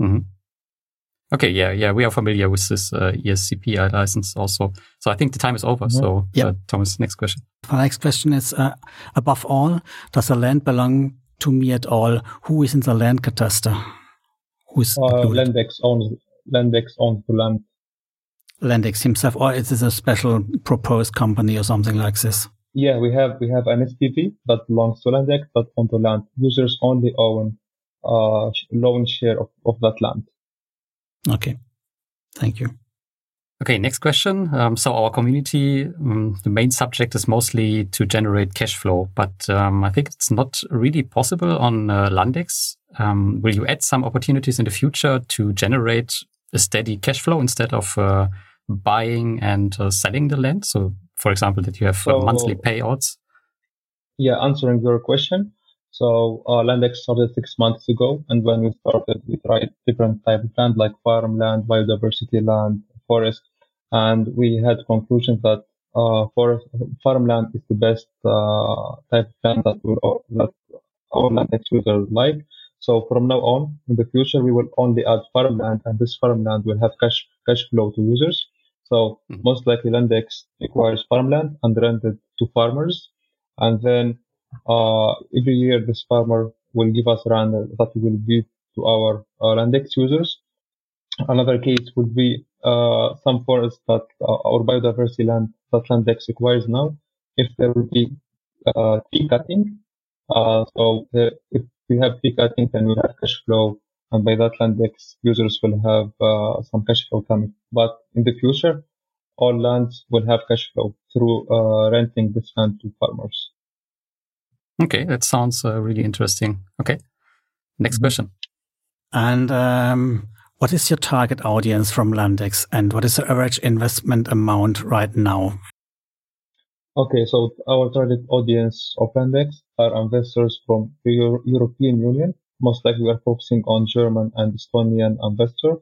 Mm-hmm. Okay, yeah, yeah, we are familiar with this uh, ESCP license also. So I think the time is over. Mm-hmm. So, yeah. Uh, Thomas, next question. My next question is: uh, Above all, does the land belong to me at all? Who is in the land cataster? Who is uh, Landex owns Landex owns the land. Landex himself, or is this a special proposed company or something like this? Yeah, we have we have an SPV that belongs to Landex, but on the land, users only own uh, loan share of, of that land. Okay, thank you. Okay, next question. Um, so our community, um, the main subject is mostly to generate cash flow, but um, I think it's not really possible on uh, Landex. Um, will you add some opportunities in the future to generate a steady cash flow instead of uh, buying and uh, selling the land? So, for example, that you have uh, so, monthly payouts. Yeah, answering your question. So, uh, Landex started six months ago, and when we started, we tried different type of land like farmland, biodiversity land, forest, and we had conclusions that uh, forest farmland is the best uh, type of land that will that our Landex users like. So from now on, in the future, we will only add farmland, and this farmland will have cash cash flow to users. So mm-hmm. most likely Landex acquires farmland and rent it to farmers. And then uh, every year this farmer will give us rent that will give to our uh, Landex users. Another case would be uh, some forest that uh, our biodiversity land that Landex requires now. If there will be uh, tree cutting, uh, so the, if we have tree cutting, then we have cash flow and by that Landex users will have uh, some cash flow coming. But in the future, all lands will have cash flow through uh, renting this land to farmers. Okay, that sounds uh, really interesting. Okay, next mm-hmm. question. And um, what is your target audience from Landex, and what is the average investment amount right now? Okay, so our target audience of Landex are investors from the Euro- European Union most likely we are focusing on German and Estonian investor.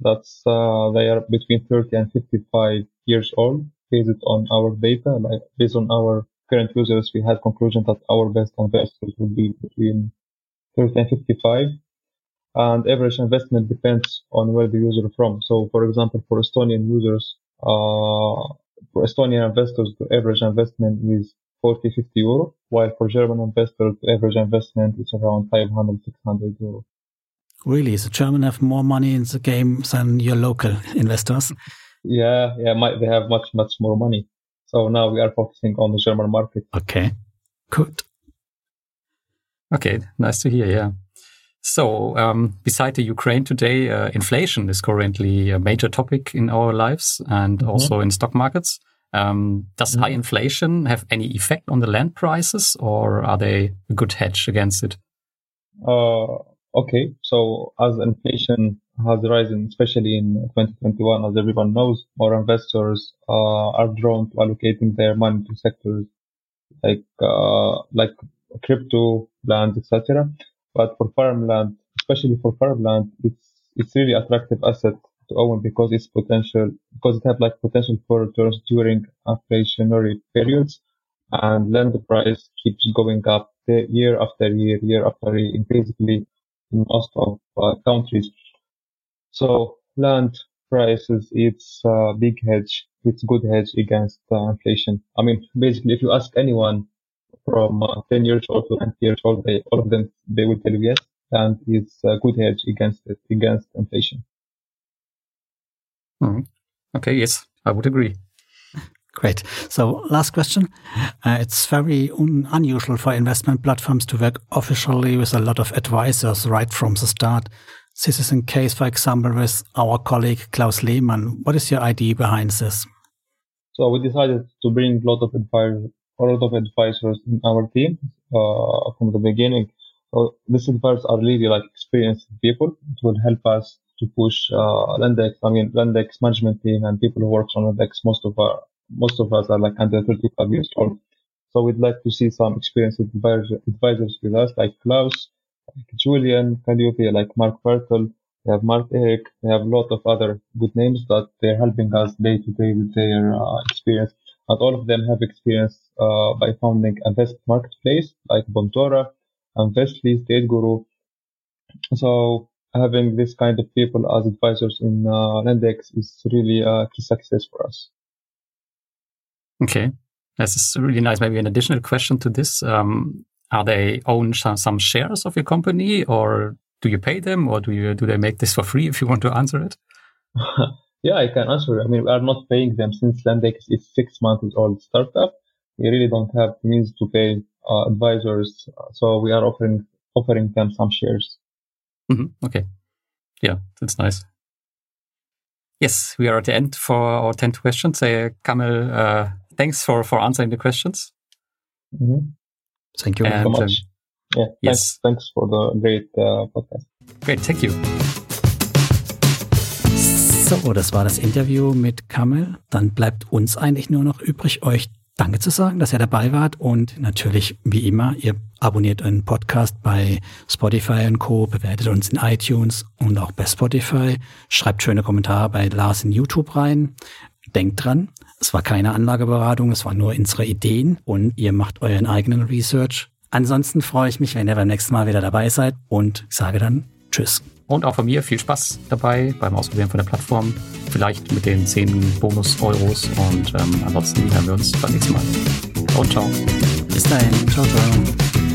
That's uh, they are between 30 and 55 years old. Based on our data, like based on our current users, we had conclusion that our best investors would be between 30 and 55. And average investment depends on where the user is from. So, for example, for Estonian users, uh, for Estonian investors, the average investment is 40, 50 euro, while for German investors, the average investment is around 500, 600 euro. Really? So German have more money in the game than your local investors? Yeah, yeah, they have much, much more money. So now we are focusing on the German market. Okay, good. Okay, nice to hear. Yeah. So, um, beside the Ukraine today, uh, inflation is currently a major topic in our lives and mm -hmm. also in stock markets. Um, does high mm-hmm. inflation have any effect on the land prices, or are they a good hedge against it? Uh, okay, so as inflation has risen, especially in 2021, as everyone knows, more investors uh, are drawn to allocating their money to sectors like uh, like crypto, land, etc. But for farmland, especially for farmland, it's it's really attractive asset to own because its potential because it has like potential for returns during inflationary periods and land price keeps going up year after year, year after year, basically in most of uh, countries. So land prices, it's a big hedge. It's good hedge against uh, inflation. I mean, basically, if you ask anyone from uh, 10 years old to 20 years old, they, all of them, they will tell you yes. And it's a good hedge against it, against inflation. Mm-hmm. Okay. Yes, I would agree. Great. So last question. Uh, it's very un unusual for investment platforms to work officially with a lot of advisors right from the start. This is in case, for example, with our colleague Klaus Lehmann. What is your idea behind this? So we decided to bring a lot of advisors, a lot of advisors in our team uh, from the beginning. So these advisors are really like experienced people. It will help us to push uh, Lendex. I mean, Lendex management team and people who work on Lendex. Most of our most of us are like under 35 years old. So we'd like to see some experienced advisors with us, like Klaus, like Julian Calliope, like Mark Bertel. We have Mark Eric. We have a lot of other good names that they're helping us day to day with their uh, experience. And all of them have experience uh, by founding a Vest marketplace like Bontora and Vestly, State Guru. So having this kind of people as advisors in uh, Lendex is really a key success for us. Okay. This is really nice. Maybe an additional question to this. Um, are they own some, some shares of your company or do you pay them or do you, do they make this for free if you want to answer it? yeah, I can answer. I mean, we are not paying them since Lendex is six months old startup. We really don't have means to pay uh, advisors. So we are offering, offering them some shares. Mm-hmm. Okay. Yeah, that's nice. Yes, we are at the end for our 10 questions. Uh, Kamil, uh, thanks for, for answering the questions. Mm-hmm. Thank you very much. Um, yeah, thanks, yes. thanks for the great uh, podcast. Great, thank you. So, das war das Interview mit Kamel. Dann bleibt uns eigentlich nur noch übrig, euch Danke zu sagen, dass ihr dabei wart und natürlich, wie immer, ihr abonniert einen Podcast bei Spotify und Co., bewertet uns in iTunes und auch bei Spotify, schreibt schöne Kommentare bei Lars in YouTube rein. Denkt dran, es war keine Anlageberatung, es waren nur unsere Ideen und ihr macht euren eigenen Research. Ansonsten freue ich mich, wenn ihr beim nächsten Mal wieder dabei seid und sage dann Tschüss. Und auch von mir viel Spaß dabei beim Ausprobieren von der Plattform. Vielleicht mit den 10 Bonus-Euros. Und ähm, ansonsten hören wir uns beim nächsten Mal. Und ciao. Bis dahin. Ciao, ciao.